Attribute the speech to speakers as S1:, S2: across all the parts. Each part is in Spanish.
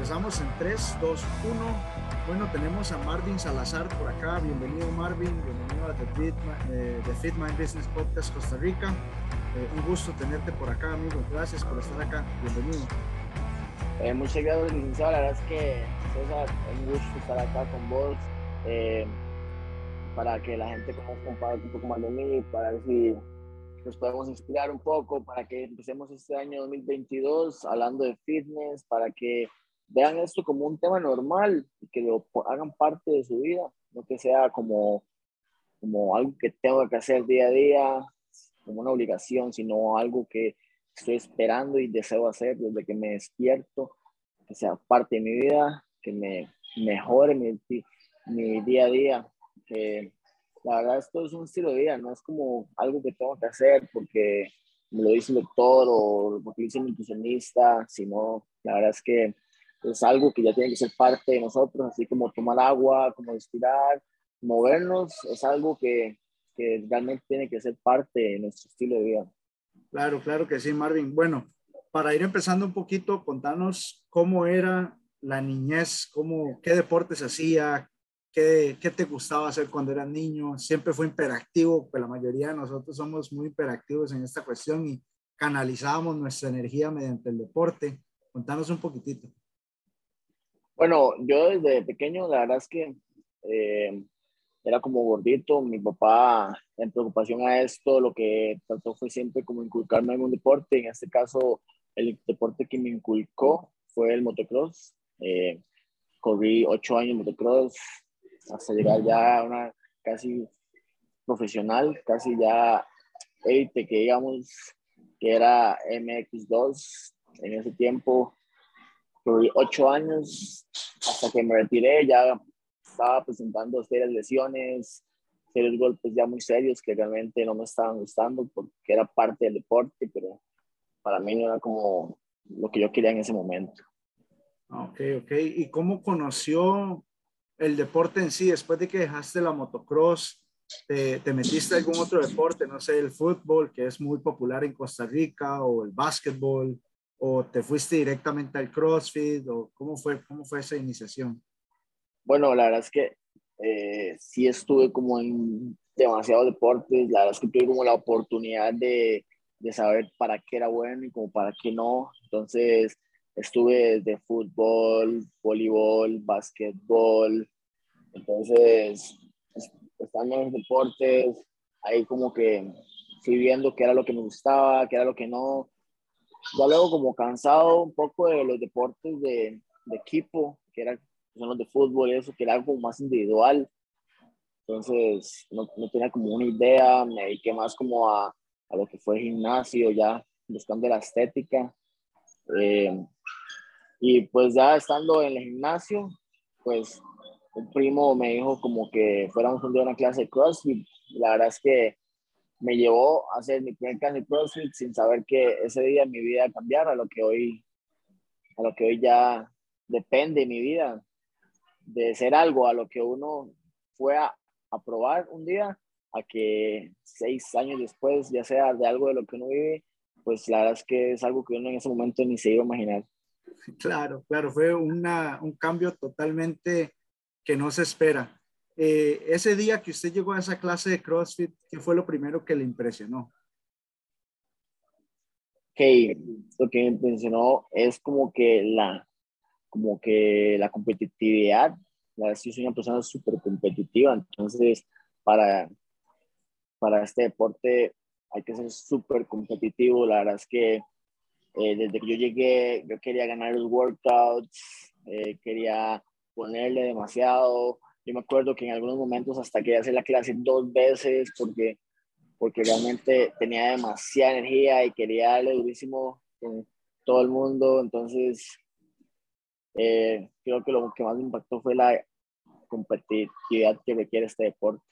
S1: Empezamos en 3, 2, 1. Bueno, tenemos a Marvin Salazar por acá. Bienvenido Marvin, bienvenido a The Fit, eh, The Fit Mind Business Podcast Costa Rica. Eh, un gusto tenerte por acá, amigo. Gracias por estar acá. Bienvenido.
S2: Eh, muchas gracias, licenciado. La verdad es que César, es un gusto estar acá con vos eh, para que la gente conozca un poco más de mí, para ver si nos podemos inspirar un poco, para que empecemos este año 2022 hablando de fitness, para que vean esto como un tema normal y que lo hagan parte de su vida, no que sea como, como algo que tengo que hacer día a día, como una obligación, sino algo que estoy esperando y deseo hacer desde que me despierto, que sea parte de mi vida, que me mejore mi, mi día a día, que la verdad esto es un estilo de vida, no es como algo que tengo que hacer porque me lo dice el doctor o porque lo dice el nutricionista, sino la verdad es que es algo que ya tiene que ser parte de nosotros, así como tomar agua, como respirar, movernos, es algo que, que realmente tiene que ser parte de nuestro estilo de vida.
S1: Claro, claro que sí, Marvin. Bueno, para ir empezando un poquito, contanos cómo era la niñez, cómo, qué deportes hacía, qué, qué te gustaba hacer cuando eras niño. Siempre fue hiperactivo, pues la mayoría de nosotros somos muy hiperactivos en esta cuestión y canalizábamos nuestra energía mediante el deporte. Contanos un poquitito.
S2: Bueno, yo desde pequeño, la verdad es que eh, era como gordito. Mi papá, en preocupación a esto, lo que trató fue siempre como inculcarme un deporte. En este caso, el deporte que me inculcó fue el motocross. Eh, corrí ocho años motocross hasta llegar ya a una casi profesional, casi ya élite, que digamos que era MX2 en ese tiempo ocho años hasta que me retiré, ya estaba presentando serias lesiones, serios golpes ya muy serios que realmente no me estaban gustando porque era parte del deporte, pero para mí no era como lo que yo quería en ese momento.
S1: Ok, ok. ¿Y cómo conoció el deporte en sí después de que dejaste la motocross? ¿Te, te metiste en algún otro deporte? No sé, el fútbol, que es muy popular en Costa Rica, o el básquetbol o te fuiste directamente al CrossFit o cómo fue, cómo fue esa iniciación?
S2: Bueno, la verdad es que eh, sí estuve como en demasiados deportes, la verdad es que tuve como la oportunidad de, de saber para qué era bueno y como para qué no, entonces estuve de fútbol, voleibol, básquetbol, entonces estando en los deportes, ahí como que fui viendo qué era lo que me gustaba, qué era lo que no, ya luego como cansado un poco de los deportes de, de equipo, que, era, son los de fútbol y eso, que era algo más individual. Entonces no, no, tenía como una idea, me dediqué más como a, a lo que fue gimnasio, ya buscando la estética. Eh, y pues ya estando en el gimnasio, pues un primo me dijo como que fuéramos un día a una clase de CrossFit. La verdad es que me llevó a hacer mi primer clase de CrossFit sin saber que ese día mi vida cambiara a lo que hoy, a lo que hoy ya depende mi vida, de ser algo a lo que uno fue a, a probar un día, a que seis años después ya sea de algo de lo que uno vive, pues la verdad es que es algo que uno en ese momento ni se iba a imaginar.
S1: Claro, claro, fue una, un cambio totalmente que no se espera. Eh, ese día que usted llegó a esa clase de CrossFit, ¿qué fue lo primero que le impresionó?
S2: Que lo que me impresionó es como que la, como que la competitividad. La soy una persona súper competitiva, entonces para, para este deporte hay que ser súper competitivo. La verdad es que eh, desde que yo llegué, yo quería ganar los workouts, eh, quería ponerle demasiado, yo me acuerdo que en algunos momentos hasta quería hacer la clase dos veces porque, porque realmente tenía demasiada energía y quería darle durísimo con todo el mundo. Entonces, eh, creo que lo que más me impactó fue la competitividad que requiere este deporte.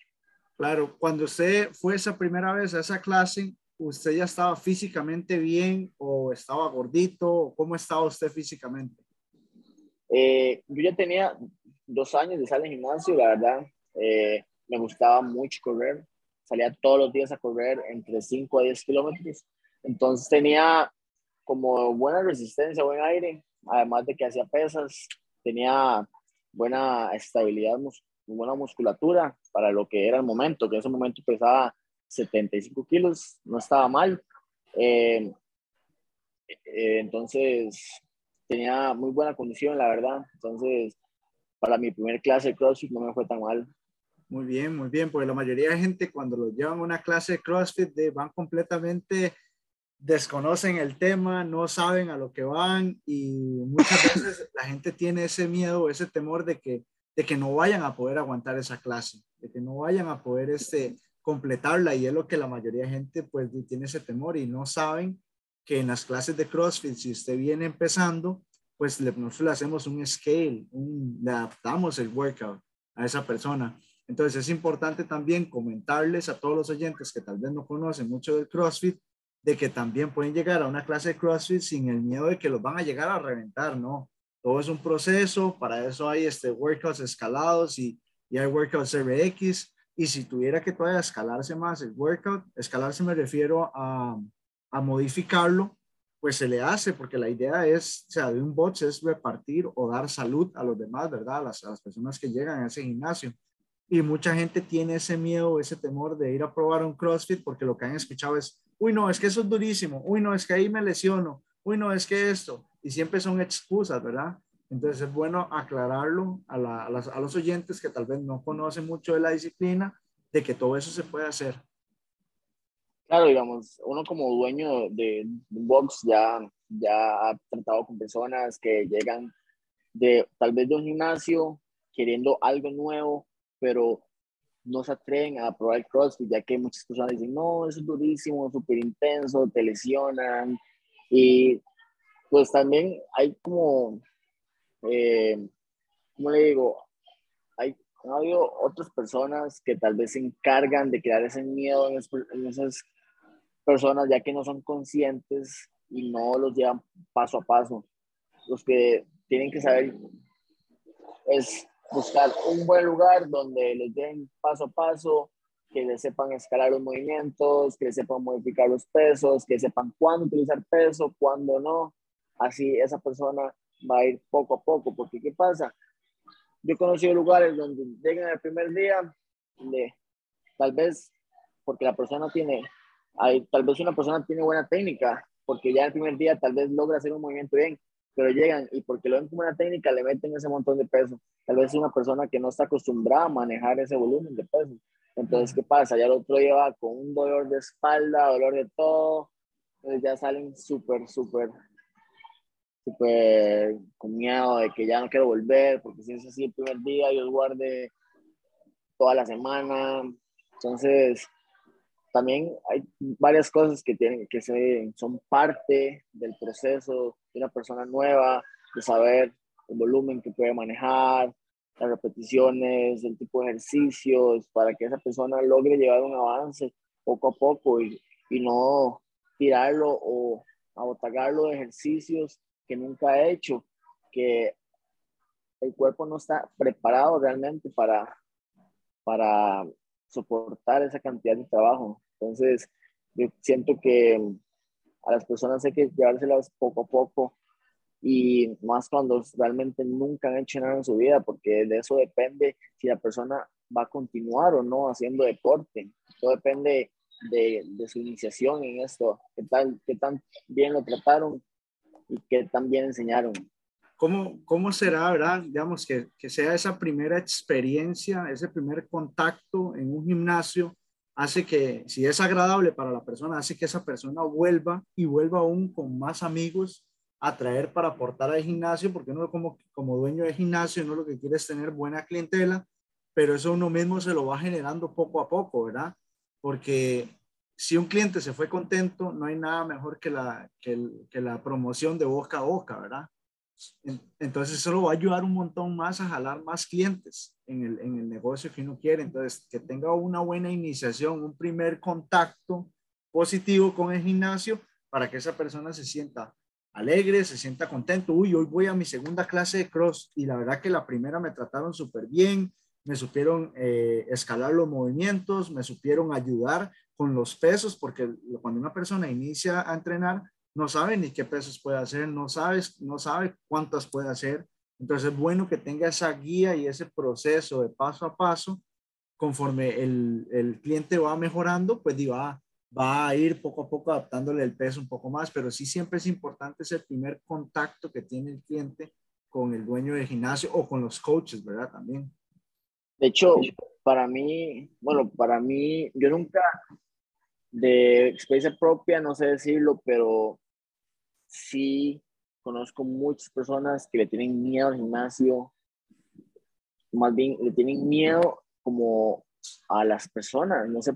S1: Claro, cuando usted fue esa primera vez a esa clase, ¿usted ya estaba físicamente bien o estaba gordito? ¿Cómo estaba usted físicamente?
S2: Eh, yo ya tenía dos años de salir al gimnasio, la verdad, eh, me gustaba mucho correr. Salía todos los días a correr entre 5 a 10 kilómetros. Entonces tenía como buena resistencia, buen aire, además de que hacía pesas, tenía buena estabilidad, buena musculatura para lo que era el momento, que en ese momento pesaba 75 kilos, no estaba mal. Eh, eh, entonces, tenía muy buena condición, la verdad. Entonces, para mi primer clase de CrossFit no me fue tan mal.
S1: Muy bien, muy bien, porque la mayoría de gente cuando lo llevan a una clase de CrossFit de, van completamente desconocen el tema, no saben a lo que van y muchas veces la gente tiene ese miedo, ese temor de que, de que no vayan a poder aguantar esa clase, de que no vayan a poder este, completarla y es lo que la mayoría de gente pues tiene ese temor y no saben que en las clases de CrossFit, si usted viene empezando, pues nosotros le hacemos un scale, le adaptamos el workout a esa persona. Entonces es importante también comentarles a todos los oyentes que tal vez no conocen mucho del CrossFit, de que también pueden llegar a una clase de CrossFit sin el miedo de que los van a llegar a reventar, ¿no? Todo es un proceso, para eso hay este workouts escalados y, y hay workouts RX, y si tuviera que todavía escalarse más el workout, escalarse me refiero a, a modificarlo, pues se le hace, porque la idea es, o sea, de un box es repartir o dar salud a los demás, ¿verdad? A las, a las personas que llegan a ese gimnasio. Y mucha gente tiene ese miedo, ese temor de ir a probar un CrossFit porque lo que han escuchado es, uy, no, es que eso es durísimo, uy, no, es que ahí me lesiono, uy, no, es que esto, y siempre son excusas, ¿verdad? Entonces es bueno aclararlo a, a, los oyentes que tal vez no conocen mucho de la disciplina, de que todo eso se puede hacer.
S2: Claro, digamos, uno como dueño de, un box ya, ya ha tratado con personas que llegan de tal vez de un gimnasio queriendo algo nuevo, pero no se atreven a probar el CrossFit, ya que muchas personas dicen, no, eso es durísimo, súper intenso, te lesionan. Y pues también hay como, eh, ¿cómo le digo? Hay, ha habido otras personas que tal vez se encargan de crear ese miedo en, esas personas, ya que no son conscientes y no los llevan paso a paso. Los que tienen que saber es buscar un buen lugar donde les den paso a paso, que les sepan escalar los movimientos, que les sepan modificar los pesos, que sepan cuándo utilizar peso, cuándo no. Así esa persona va a ir poco a poco, porque ¿qué pasa? Yo he conocido lugares donde llegan el primer día, de, tal vez porque la persona tiene, hay, tal vez una persona tiene buena técnica, porque ya el primer día tal vez logra hacer un movimiento bien, pero llegan y porque lo ven como una técnica le meten ese montón de peso. Tal vez es una persona que no está acostumbrada a manejar ese volumen de peso. Entonces, ¿qué pasa? Ya el otro lleva con un dolor de espalda, dolor de todo, entonces ya salen súper, súper, súper con miedo de que ya no quiero volver, porque si es así el primer día, yo guarde toda la semana. Entonces, también hay varias cosas que tienen que ser, son parte del proceso de una persona nueva, de saber el volumen que puede manejar, las repeticiones, el tipo de ejercicios, para que esa persona logre llevar un avance poco a poco y, y no tirarlo o abotagarlo de ejercicios que nunca ha hecho, que el cuerpo no está preparado realmente para, para soportar esa cantidad de trabajo. Entonces, yo siento que a las personas hay que llevárselas poco a poco y más cuando realmente nunca han hecho nada en su vida, porque de eso depende si la persona va a continuar o no haciendo deporte. Todo depende de, su iniciación en esto, qué, qué tan bien lo trataron y qué tan bien enseñaron.
S1: ¿Cómo, cómo será, verdad? Digamos, que, que sea esa primera experiencia, ese primer contacto en un gimnasio, hace que, si es agradable para la persona, hace que esa persona vuelva y vuelva aún con más amigos a traer para aportar al gimnasio, porque uno como, como dueño de gimnasio, no lo que quiere es tener buena clientela, pero eso uno mismo se lo va generando poco a poco, ¿verdad? Porque si un cliente se fue contento, no hay nada mejor que la, que, que la promoción de boca a boca, ¿verdad? Entonces eso lo va a ayudar un montón más a jalar más clientes en el, en el negocio que uno quiere. Entonces, que tenga una buena iniciación, un primer contacto positivo con el gimnasio para que esa persona se sienta alegre, se sienta contento. Uy, hoy voy a mi segunda clase de cross y la verdad que la primera me trataron súper bien, me supieron eh, escalar los movimientos, me supieron ayudar con los pesos, porque cuando una persona inicia a entrenar, no sabe ni qué pesos puede hacer, no, sabes, no sabe cuántas puede hacer. Entonces es bueno que tenga esa guía y ese proceso de paso a paso. Conforme el, el cliente va mejorando, pues va, va a ir poco a poco adaptándole el peso un poco más, pero sí siempre es importante ese primer contacto que tiene el cliente con el dueño del gimnasio o con los coaches, ¿verdad? También.
S2: De hecho, para mí, bueno, para mí, yo nunca, de experiencia propia, no sé decirlo, pero sí conozco muchas personas que le tienen miedo al gimnasio, más bien le tienen miedo como a las personas, no sé,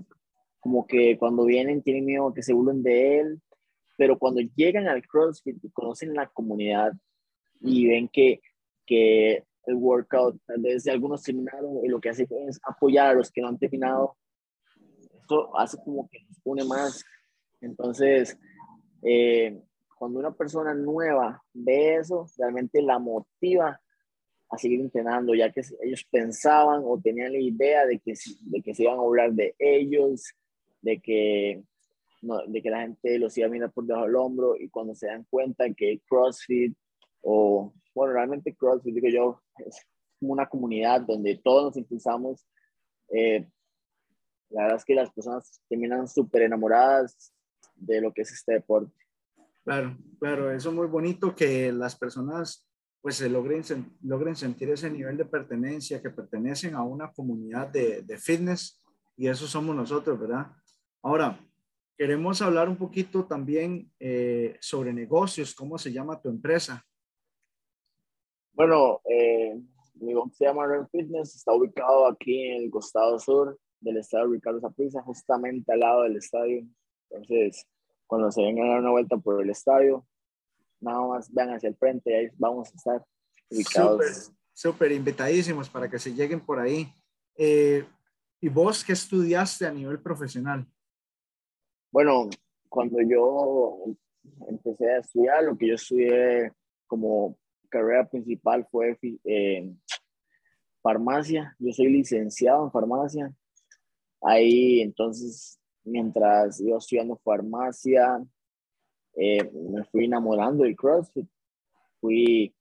S2: como que cuando vienen tienen miedo que se burlen de él, pero cuando llegan al CrossFit y conocen la comunidad y ven que, que el workout, tal vez algunos terminaron y lo que hace es apoyar a los que no han terminado, esto hace como que nos une más. Entonces, eh, cuando una persona nueva ve eso, realmente la motiva a seguir entrenando, ya que ellos pensaban o tenían la idea de que, de que se iban a hablar de ellos, de que, de que la gente los iba a mirar por debajo del hombro y cuando se dan cuenta que CrossFit o, bueno, realmente CrossFit, digo yo, es como una comunidad donde todos nos impulsamos. Eh, la verdad es que las personas terminan súper enamoradas de lo que es este deporte.
S1: Claro, claro, eso es muy bonito que las personas pues se logren, logren sentir ese nivel de pertenencia, que pertenecen a una comunidad de, de fitness y eso somos nosotros, ¿verdad? Ahora, queremos hablar un poquito también eh, sobre negocios, ¿cómo se llama tu empresa?
S2: Bueno, eh, mi se llama Run Fitness, está ubicado aquí en el costado sur del estado de Ricardo Zaprisa, justamente al lado del estadio. Entonces, cuando se vengan a dar una vuelta por el estadio, nada más vean hacia el frente y ahí vamos a estar ubicados.
S1: Súper, invitadísimos para que se lleguen por ahí. Eh, ¿Y vos qué estudiaste a nivel profesional?
S2: Bueno, cuando yo empecé a estudiar, lo que yo estudié como carrera principal fue eh, farmacia. Yo soy licenciado en farmacia. Ahí entonces mientras iba estudiando farmacia, eh, me fui enamorando del CrossFit, fui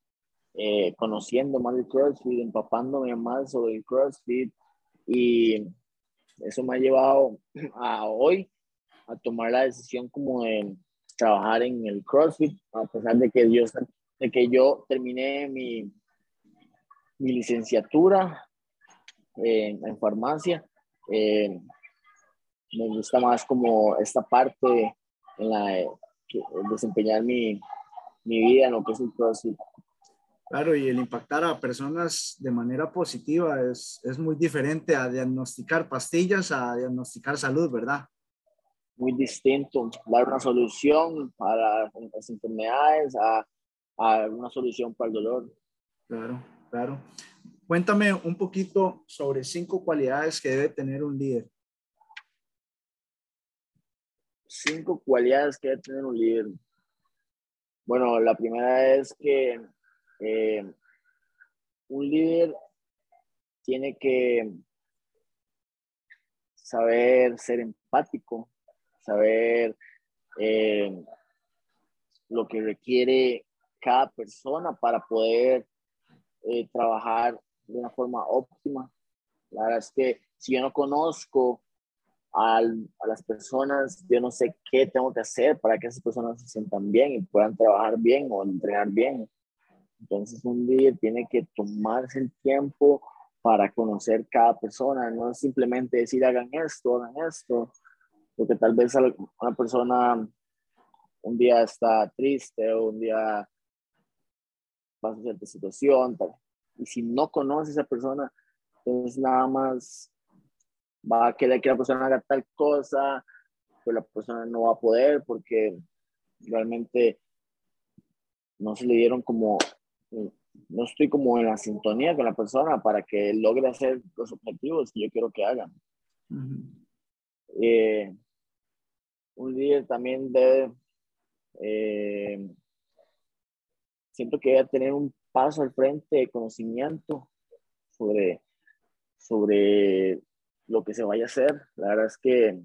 S2: eh, conociendo más del CrossFit, empapándome más sobre el CrossFit y eso me ha llevado a hoy a tomar la decisión como de trabajar en el CrossFit, a pesar de que yo, de que yo terminé mi, mi licenciatura en farmacia. Eh, me gusta más como esta parte en la de desempeñar mi, mi vida en lo que es el CrossFit.
S1: Claro, y el impactar a personas de manera positiva es, es muy diferente a diagnosticar pastillas, a diagnosticar salud, ¿verdad?
S2: Muy distinto, dar una solución para las enfermedades, a, a una solución para el dolor.
S1: Claro, claro. Cuéntame un poquito sobre cinco cualidades que debe tener un líder
S2: cinco cualidades que debe tener un líder. Bueno, la primera es que eh, un líder tiene que saber ser empático, saber eh, lo que requiere cada persona para poder eh, trabajar de una forma óptima. La verdad es que si yo no conozco a las personas, yo no sé qué tengo que hacer para que esas personas se sientan bien y puedan trabajar bien o entrenar bien. Entonces un líder tiene que tomarse el tiempo para conocer cada persona, no simplemente decir hagan esto, hagan esto, porque tal vez una persona un día está triste un día pasa cierta situación, y si no conoce a esa persona, entonces nada más va a querer que la persona haga tal cosa, pero la persona no va a poder porque realmente no se le dieron como, no estoy como en la sintonía con la persona para que logre hacer los objetivos que yo quiero que haga. Eh, un líder también debe, eh, siento que debe tener un paso al frente de conocimiento sobre, sobre lo que se vaya a hacer. La verdad es que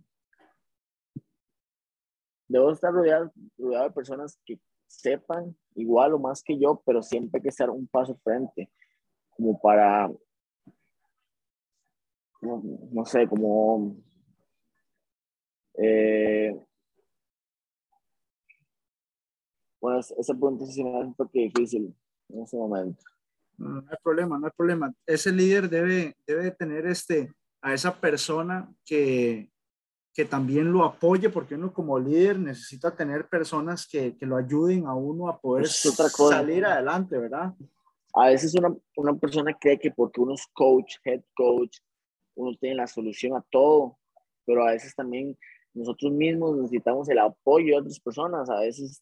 S2: debo estar rodeado, rodeado de personas que sepan igual o más que yo, pero siempre hay que estar un paso frente, como para, no, sé, como... Eh, bueno, ese punto sí me hace un poco difícil en ese momento.
S1: No, hay problema, no hay problema. Ese líder debe, debe tener este, a esa persona que, que también lo apoye, porque uno como líder necesita tener personas que, que lo ayuden a uno a poder salir adelante, ¿verdad?
S2: A veces una, una persona cree que porque uno es coach, head coach, uno tiene la solución a todo, pero a veces también nosotros mismos necesitamos el apoyo de otras personas. A veces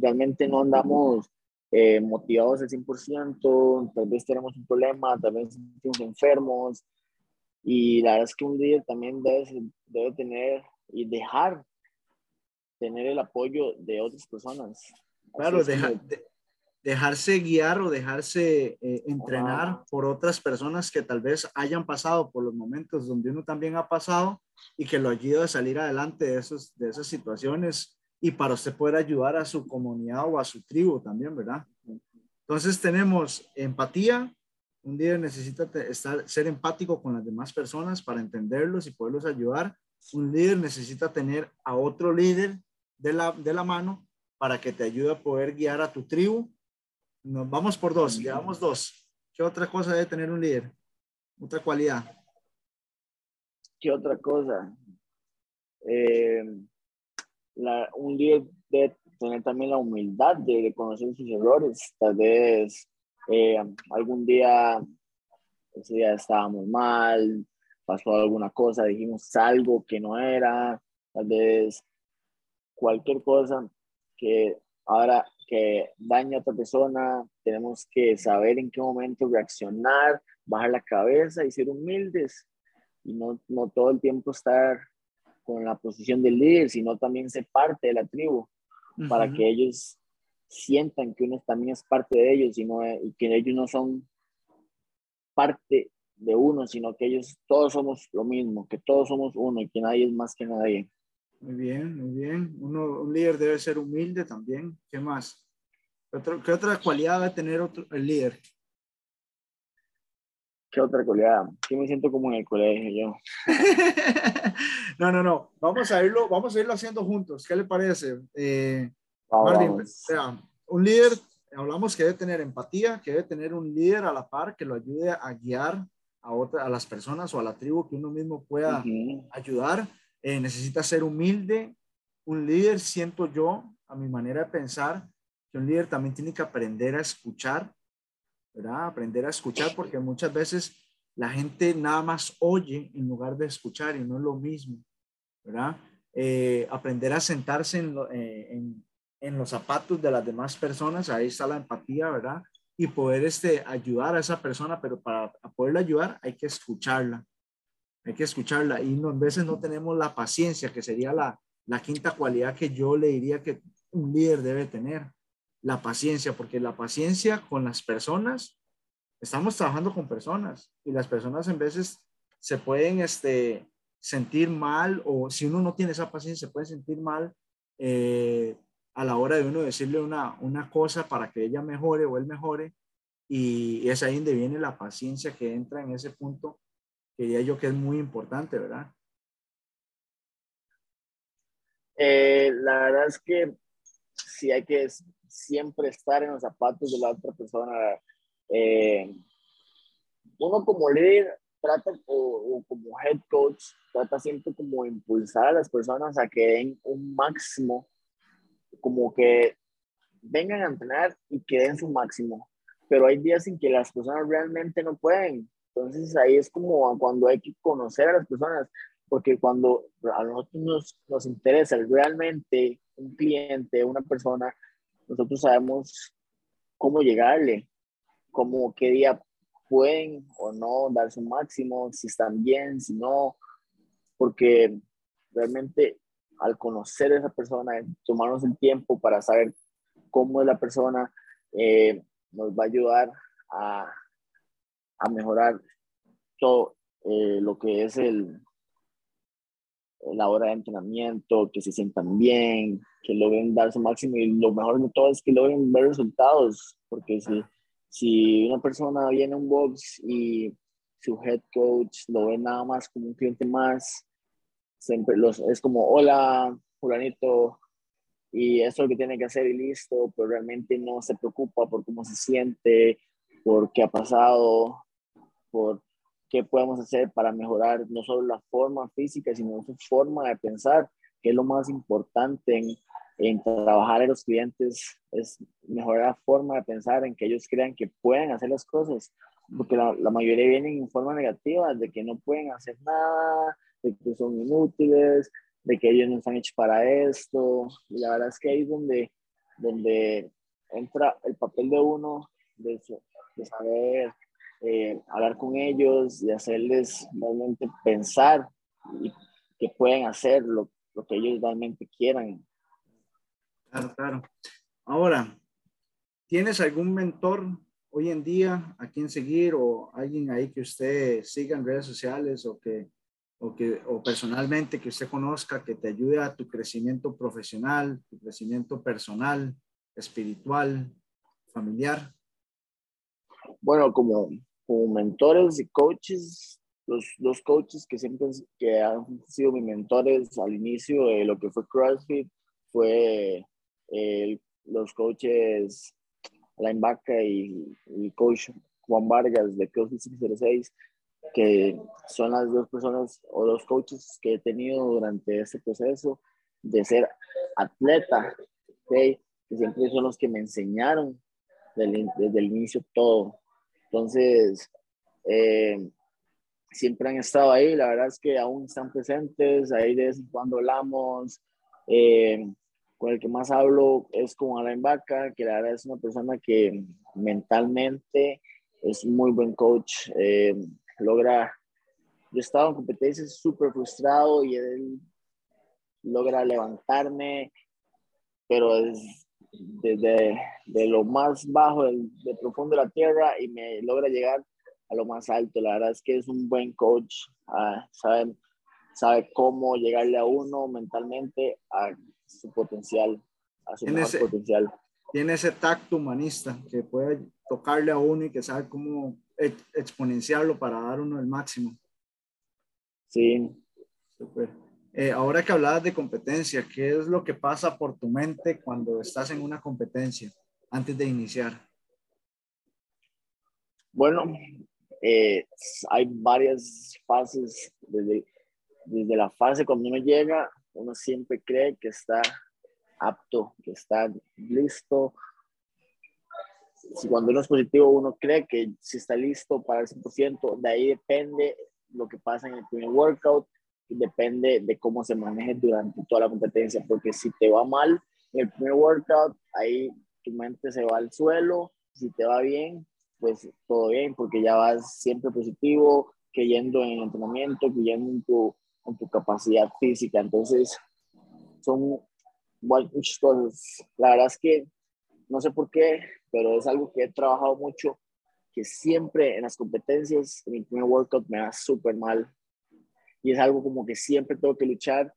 S2: realmente no andamos eh, motivados al 100%, tal vez tenemos un problema, tal vez estamos enfermos. Y la verdad es que un líder también debe, debe tener y dejar tener el apoyo de otras personas.
S1: Claro, dejarse guiar o dejarse eh, entrenar por otras personas que tal vez hayan pasado por los momentos donde uno también ha pasado y que lo ayude a salir adelante de, esos, de esas situaciones y para usted poder ayudar a su comunidad o a su tribu también, ¿verdad? Entonces tenemos empatía. Un líder necesita estar, ser empático con las demás personas para entenderlos y poderlos ayudar. Un líder necesita tener a otro líder de la, de la mano para que te ayude a poder guiar a tu tribu. Nos vamos por dos, llevamos dos. ¿Qué otra cosa debe tener un líder? Otra cualidad.
S2: ¿Qué otra cosa? Eh, un líder debe tener también la humildad de reconocer sus errores. Tal vez eh, algún día, ese día estábamos mal, pasó alguna cosa, dijimos algo que no era, tal vez cualquier cosa que ahora que daña a otra persona, tenemos que saber en qué momento reaccionar, bajar la cabeza y ser humildes y no, no todo el tiempo estar con la posición del líder, sino también ser parte de la tribu, para que ellos sientan que uno también es parte de ellos y, no, y que ellos no son parte de uno, sino que ellos todos somos lo mismo, que todos somos uno y que nadie es más que nadie.
S1: Muy bien, muy bien. Uno, un líder debe ser humilde también. ¿Qué más? ¿Qué, otra cualidad debe tener otro, el líder?
S2: ¿Qué otra cualidad? Yo me siento como en el colegio yo.
S1: no, no, no. Vamos a irlo, vamos a irlo haciendo juntos. ¿Qué le parece? Eh, un líder, hablamos que debe tener empatía, que debe tener un líder a la par que lo ayude a guiar a, otra, a las personas o a la tribu que uno mismo pueda ayudar. Eh, necesita ser humilde. Un líder, siento yo, a mi manera de pensar, que un líder también tiene que aprender a escuchar ¿verdad? Aprender a escuchar porque muchas veces la gente nada más oye en lugar de escuchar y no es lo mismo, ¿verdad? Eh, aprender a sentarse eh, en, en, los zapatos de las demás personas, ahí está la empatía, ¿verdad? Y poder este, ayudar a esa persona, pero para poderla ayudar hay que escucharla, hay que escucharla y no, a veces no tenemos la paciencia, que sería la quinta cualidad que yo le diría que un líder debe tener la paciencia, porque la paciencia con las personas, estamos trabajando con personas y las personas en veces se pueden este, sentir mal o si uno no tiene esa paciencia se puede sentir mal eh, a la hora de uno decirle una, una cosa para que ella mejore o él mejore y es ahí donde viene la paciencia que entra en ese punto que diría yo que es muy importante, ¿verdad?
S2: Eh, la verdad es que sí hay que siempre estar en los zapatos de la otra persona. Eh, uno como líder trata, o, como head coach, trata siempre como impulsar a las personas a que den un máximo, como que vengan a entrenar y que den su máximo. Pero hay días en que las personas realmente no pueden. Entonces ahí es como cuando hay que conocer a las personas, porque cuando a nosotros nos, nos interesa realmente un cliente, una persona, nosotros sabemos cómo llegarle, cómo qué día pueden o no dar su máximo, si están bien, si no, porque realmente al conocer a esa persona, tomarnos el tiempo para saber cómo es la persona, eh, nos va a ayudar a, a mejorar todo eh, lo que es el, la hora de entrenamiento, que se sientan bien, que logren dar su máximo. Y lo mejor de todo es que logren ver resultados, porque si, si una persona viene a un box y su head coach lo ve nada más como un cliente más, siempre los, es como, hola, fulanito, y eso es lo que tiene que hacer y listo, pero realmente no se preocupa por cómo se siente, por qué ha pasado, por qué podemos hacer para mejorar no solo la forma física, sino su forma de pensar, que es lo más importante en, en trabajar en los clientes, es mejorar la forma de pensar, en que ellos crean que pueden hacer las cosas, porque la, la mayoría vienen en forma negativa, de que no pueden hacer nada, de que son inútiles, de que ellos no están hechos para esto. Y la verdad es que ahí es donde, donde entra el papel de uno, de, de saber eh, hablar con ellos y hacerles realmente pensar y que pueden hacer lo, lo que ellos realmente quieran.
S1: Claro, claro. Ahora, ¿tienes algún mentor hoy en día a quien seguir o alguien ahí que usted siga en redes sociales o que o que o personalmente que usted conozca que te ayude a tu crecimiento profesional, tu crecimiento personal, espiritual, familiar?
S2: Bueno, como, como mentores y coaches, los, los coaches que siempre que han sido mis mentores al inicio de lo que fue CrossFit fue los coaches Alain Baca y, y coach Juan Vargas de CrossFit 606 que son las dos personas o dos coaches que he tenido durante este proceso de ser atleta, que siempre son los que me enseñaron desde, el inicio todo. Entonces, eh, siempre han estado ahí, la verdad es que aún están presentes, ahí de vez en cuando hablamos. Eh, con el que más hablo es con Alain Baca, que la verdad es una persona que mentalmente es muy buen coach. Eh, logra, yo estaba en competencias súper frustrado y él logra levantarme, pero es desde de lo más bajo, del, de profundo de la tierra y me logra llegar a lo más alto. La verdad es que es un buen coach, uh, sabe, sabe cómo llegarle a uno mentalmente a su potencial, a su mejor potencial.
S1: Tiene ese tacto humanista que puede tocarle a uno y que sabe cómo exponenciarlo para dar uno el máximo.
S2: Sí.
S1: Eh, ahora que hablabas de competencia, ¿qué es lo que pasa por tu mente cuando estás en una competencia antes de iniciar?
S2: Bueno, eh, hay varias fases. Desde, desde la fase cuando uno llega, uno siempre cree que está apto, que está listo si cuando uno es positivo uno cree que si está listo para el 100%, de ahí depende lo que pasa en el primer workout, depende de cómo se maneje durante toda la competencia, porque si te va mal en el primer workout, ahí tu mente se va al suelo, si te va bien, pues todo bien, porque ya vas siempre positivo, creyendo en el entrenamiento, creyendo en tu, en tu capacidad física, entonces son muchas cosas. La verdad es que no sé por qué, pero es algo que he trabajado mucho, que siempre en las competencias, en primer workout me da súper mal. Y es algo como que siempre tengo que luchar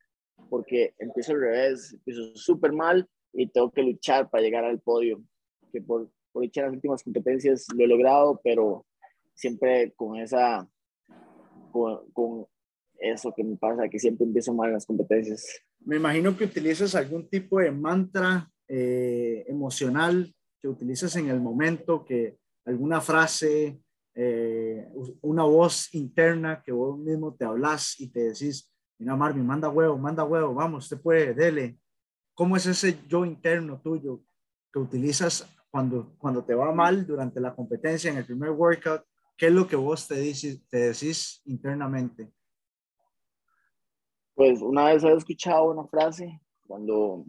S2: porque empiezo al revés, empiezo súper mal y tengo que luchar para llegar al podio. Que por, por en las últimas competencias lo he logrado, pero siempre con esa, con, con eso que me pasa, que siempre empiezo mal en las competencias.
S1: Me imagino que utilizas algún tipo de mantra eh, emocional que utilizas en el momento, que alguna frase, eh, una voz interna que vos mismo te hablas y te decís, mira Marvin, manda huevo, manda huevo, vamos, usted puede, dele. ¿Cómo es ese yo interno tuyo que utilizas cuando, cuando te va mal durante la competencia en el primer workout? ¿Qué es lo que vos te, dices, te decís internamente?
S2: Pues una vez he escuchado una frase cuando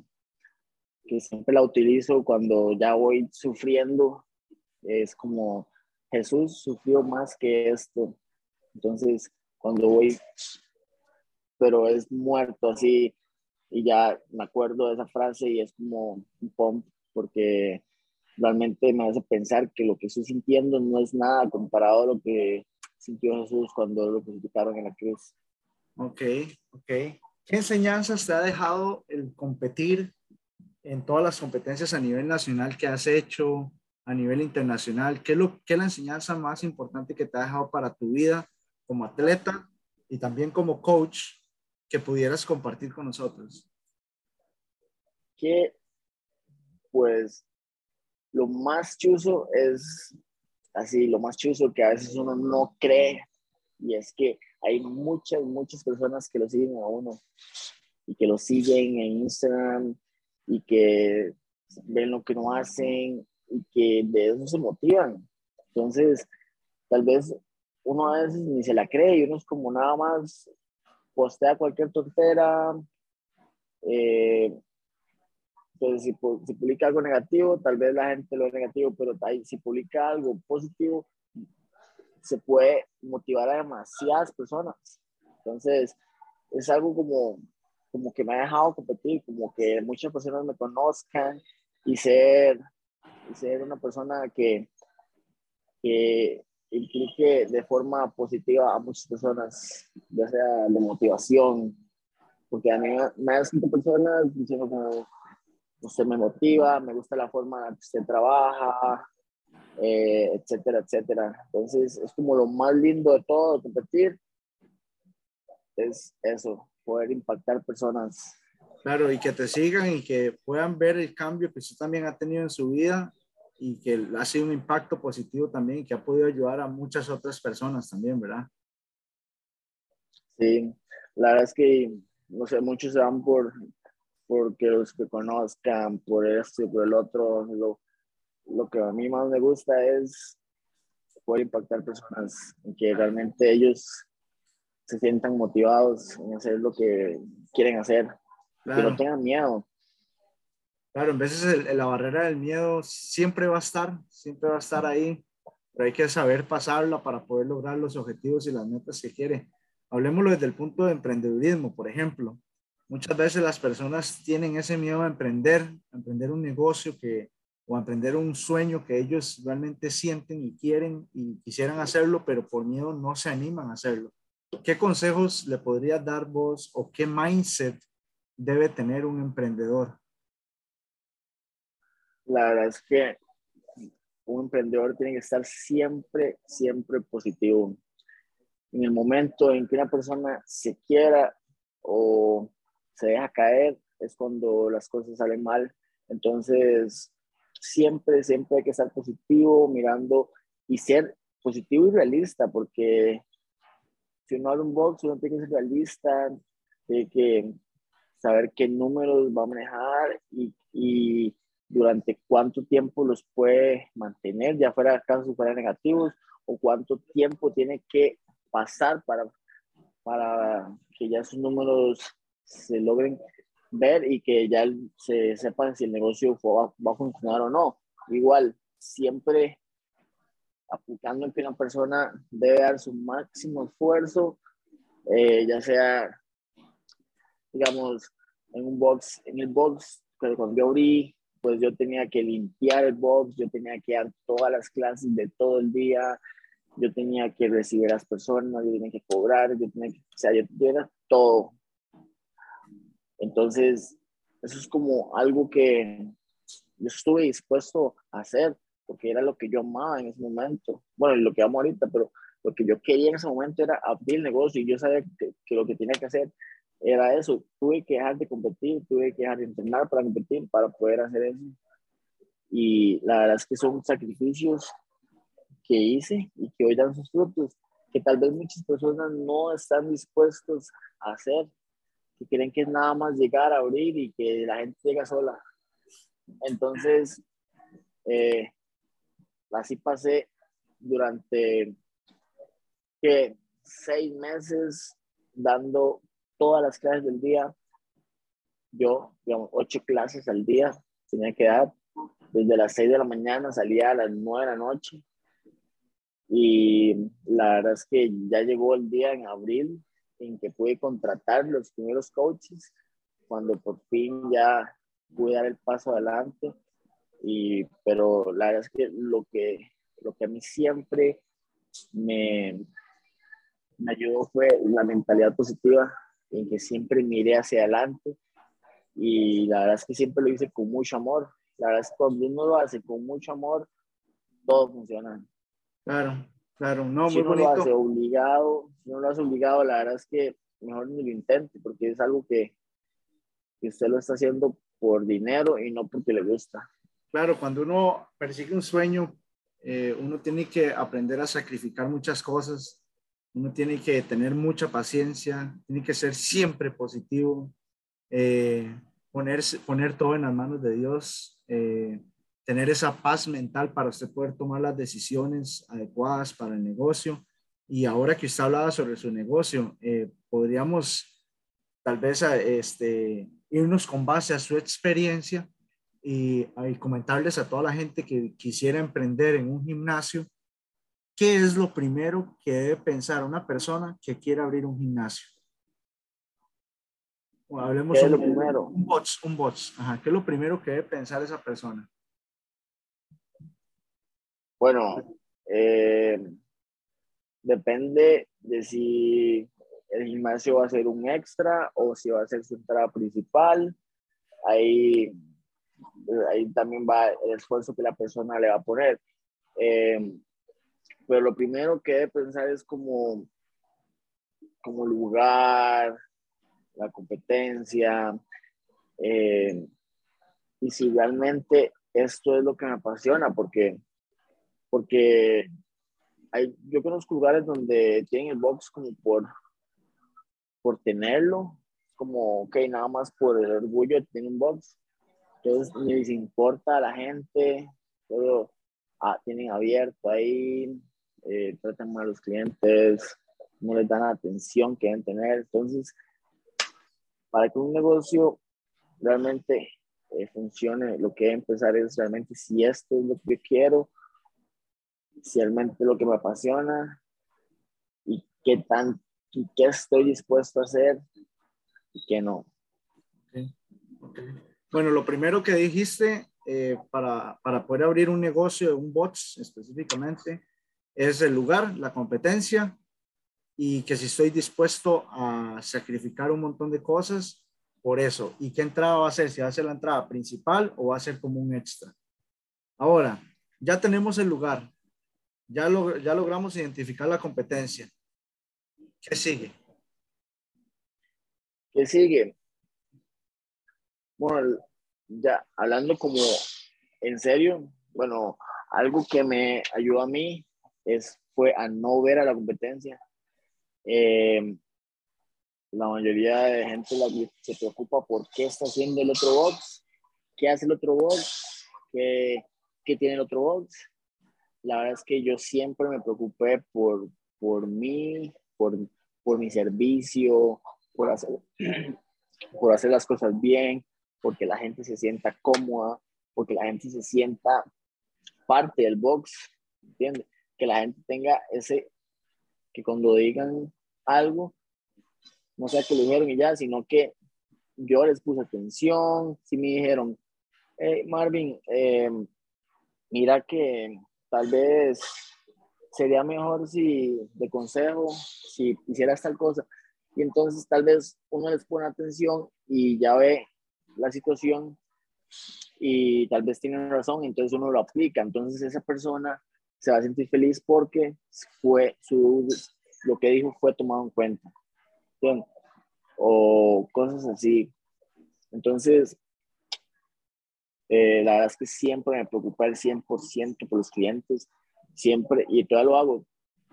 S2: que siempre la utilizo cuando ya voy sufriendo. Es como Jesús sufrió más que esto. Entonces, cuando voy, pero es muerto así, y ya me acuerdo de esa frase y es como un porque realmente me hace pensar que lo que estoy sintiendo no es nada comparado a lo que sintió Jesús cuando lo crucificaron en la cruz.
S1: Ok, ok. ¿Qué enseñanzas te ha dejado el competir en todas las competencias a nivel nacional que has hecho, a nivel internacional? ¿Qué es, lo, qué es la enseñanza más importante que te ha dejado para tu vida como atleta y también como coach que pudieras compartir con nosotros?
S2: Que, pues, lo más chuso es así, lo más chuso que a veces uno no cree, y es que hay muchas, muchas personas que lo siguen a uno y que lo siguen en Instagram y que ven lo que no hacen y que de eso se motivan. Entonces, tal vez uno a veces ni se la cree y uno es como nada más postea cualquier tontera. Eh, entonces, si, si, publica algo negativo, tal vez la gente lo ve negativo, pero si publica algo positivo, se puede motivar a demasiadas personas. Entonces, es algo como, como que me ha dejado competir, como que muchas personas me conozcan y ser, ser una persona que, que implique de forma positiva a muchas personas, ya sea de motivación, porque a mí me han escrito personas diciendo como, usted me motiva, me gusta la forma en que usted trabaja, eh, etcétera, etcétera. Entonces, es como lo más lindo de todo, competir, es eso, poder impactar personas.
S1: Claro, y que te sigan y que puedan ver el cambio que usted también ha tenido en su vida y que ha sido un impacto positivo también y que ha podido ayudar a muchas otras personas también, ¿verdad?
S2: Sí, la verdad es que, no sé, muchos se van por, porque los que conozcan, por esto y por el otro, lo, lo que a mí más me gusta es poder impactar personas y que realmente ellos se sientan motivados en hacer lo que quieren hacer, que no tengan miedo.
S1: Claro, en veces la barrera del miedo siempre va a estar, siempre va a estar ahí, pero hay que saber pasarla para poder lograr los objetivos y las metas que quiere. Hablemoslo desde el punto de emprendedurismo, por ejemplo. Muchas veces las personas tienen ese miedo a emprender, a emprender un negocio que, o emprender un sueño que ellos realmente sienten y quieren y quisieran hacerlo, pero por miedo no se animan a hacerlo. ¿Qué consejos le podrías dar vos o qué mindset debe tener un emprendedor?
S2: La verdad es que un emprendedor tiene que estar siempre, siempre positivo. En el momento en que una persona se quiera o se deja caer, es cuando las cosas salen mal. Entonces, siempre, siempre hay que estar positivo, mirando y ser positivo y realista, porque si uno abre un box, uno tiene que ser realista, tiene que saber qué números va a manejar y, y durante cuánto tiempo los puede mantener, ya fuera casos fuera negativos, o cuánto tiempo tiene que pasar para, para que ya sus números se logren ver y que ya se sepa si el negocio va, va, a funcionar o no. Igual, siempre aplicando en que una persona debe dar su máximo esfuerzo, eh, ya sea, digamos, en un box, en el box, cuando yo abrí, pues yo tenía que limpiar el box, yo tenía que dar todas las clases de todo el día, yo tenía que recibir a las personas, yo tenía que cobrar, yo tenía que, o sea, yo tenía todo, entonces, eso es como algo que yo estuve dispuesto a hacer, porque era lo que yo amaba en ese momento. Bueno, lo que amo ahorita, pero lo que yo quería en ese momento era abrir el negocio y yo sabía que, lo que tenía que hacer era eso. Tuve que dejar de competir, tuve que dejar de entrenar para competir, para poder hacer eso. Y la verdad es que son sacrificios que hice y que hoy dan sus frutos, que tal vez muchas personas no están dispuestos a hacer que creen que es nada más llegar a abrir y que la gente llega sola. Entonces, eh, así pasé durante que seis meses dando todas las clases del día. Yo, digamos, ocho clases al día tenía que dar. Desde las seis de la mañana salía a las nueve de la noche. Y la verdad es que ya llegó el día en abril en que pude contratar los primeros coaches, cuando por fin ya pude dar el paso adelante. Y, pero la verdad es que lo que, lo que a mí siempre me, me ayudó fue la mentalidad positiva en que siempre miré hacia adelante y la verdad es que siempre lo hice con mucho amor. La verdad es que cuando uno lo hace con mucho amor, todo funciona.
S1: Claro, claro, no,
S2: si uno lo hace obligado, si uno lo hace obligado, la verdad es que mejor ni lo intente porque es algo que, que usted lo está haciendo por dinero y no porque le gusta.
S1: Claro, cuando uno persigue un sueño, eh, uno tiene que aprender a sacrificar muchas cosas, uno tiene que tener mucha paciencia, tiene que ser siempre positivo, eh, ponerse, poner todo en las manos de Dios, eh, tener esa paz mental para usted poder tomar las decisiones adecuadas para el negocio. Y ahora que usted hablaba sobre su negocio, podríamos tal vez este, irnos con base a su experiencia y, comentarles a toda la gente que quisiera emprender en un gimnasio, ¿qué es lo primero que debe pensar una persona que quiere abrir un gimnasio? hablemos
S2: ¿Qué es lo primero?
S1: Un bots, un bots. Ajá. ¿Qué es lo primero que debe pensar esa persona?
S2: Bueno, eh, depende de si el gimnasio va a ser un extra o si va a ser su entrada principal. Ahí, ahí también va el esfuerzo que la persona le va a poner. Eh, pero lo primero que debe pensar es como, como lugar, la competencia, eh, y si realmente esto es lo que me apasiona, porque, porque hay, yo conozco lugares donde tienen el box como por por tenerlo, como, ok, nada más por el orgullo de tener un box. Entonces, ni les importa a la gente, todo ah, tienen abierto ahí, eh, tratan mal a los clientes, no les dan la atención que deben tener. Entonces, para que un negocio realmente eh, funcione, lo que debe empezar es realmente si esto es lo que quiero, si realmente es lo que me apasiona y qué tan y qué estoy dispuesto a hacer y qué no.
S1: Bueno, lo primero que dijiste eh, para, para, poder abrir un negocio, un bots específicamente, es el lugar, la competencia y que si estoy dispuesto a sacrificar un montón de cosas por eso. ¿Y qué entrada va a ser? Si va a ser la entrada principal o va a ser como un extra. Ahora, ya tenemos el lugar, ya, lo, ya logramos identificar la competencia. ¿Qué sigue?
S2: ¿Qué sigue? Bueno, ya hablando como en serio, bueno, algo que me ayudó a mí es, fue a no ver a la competencia. Eh, la mayoría de gente se preocupa por qué está haciendo el otro box, qué hace el otro box, qué, qué tiene el otro box. La verdad es que yo siempre me preocupé por, por mí, por, por mi servicio, por hacer, por hacer las cosas bien, porque la gente se sienta cómoda, porque la gente se sienta parte del box, ¿entiendes? Que la gente tenga ese, que cuando digan algo, no sea que lo dijeron y ya, sino que yo les puse atención, si me dijeron, hey, Marvin, eh, mira que tal vez sería mejor si, de consejo, si hicieras tal cosa. Y entonces tal vez uno les pone atención y ya ve la situación y tal vez tiene razón, entonces uno lo aplica. Entonces esa persona se va a sentir feliz porque fue su, lo que dijo fue tomado en cuenta. O cosas así. Entonces, eh, la verdad es que siempre me preocupa el 100% por los clientes siempre, y todavía lo hago,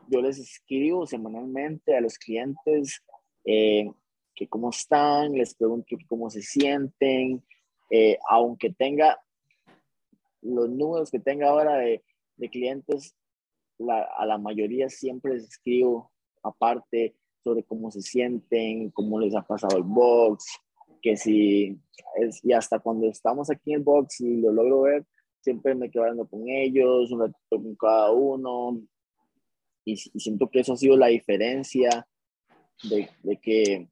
S2: yo les escribo semanalmente a los clientes eh, que cómo están, les pregunto cómo se sienten, eh, aunque tenga los números que tenga ahora de, de clientes, a la mayoría siempre les escribo aparte sobre cómo se sienten, cómo les ha pasado el box, que si es, y hasta cuando estamos aquí en el box y lo logro ver, siempre me quedo hablando con ellos, un ratito con cada uno, y, siento que eso ha sido la diferencia de, de, que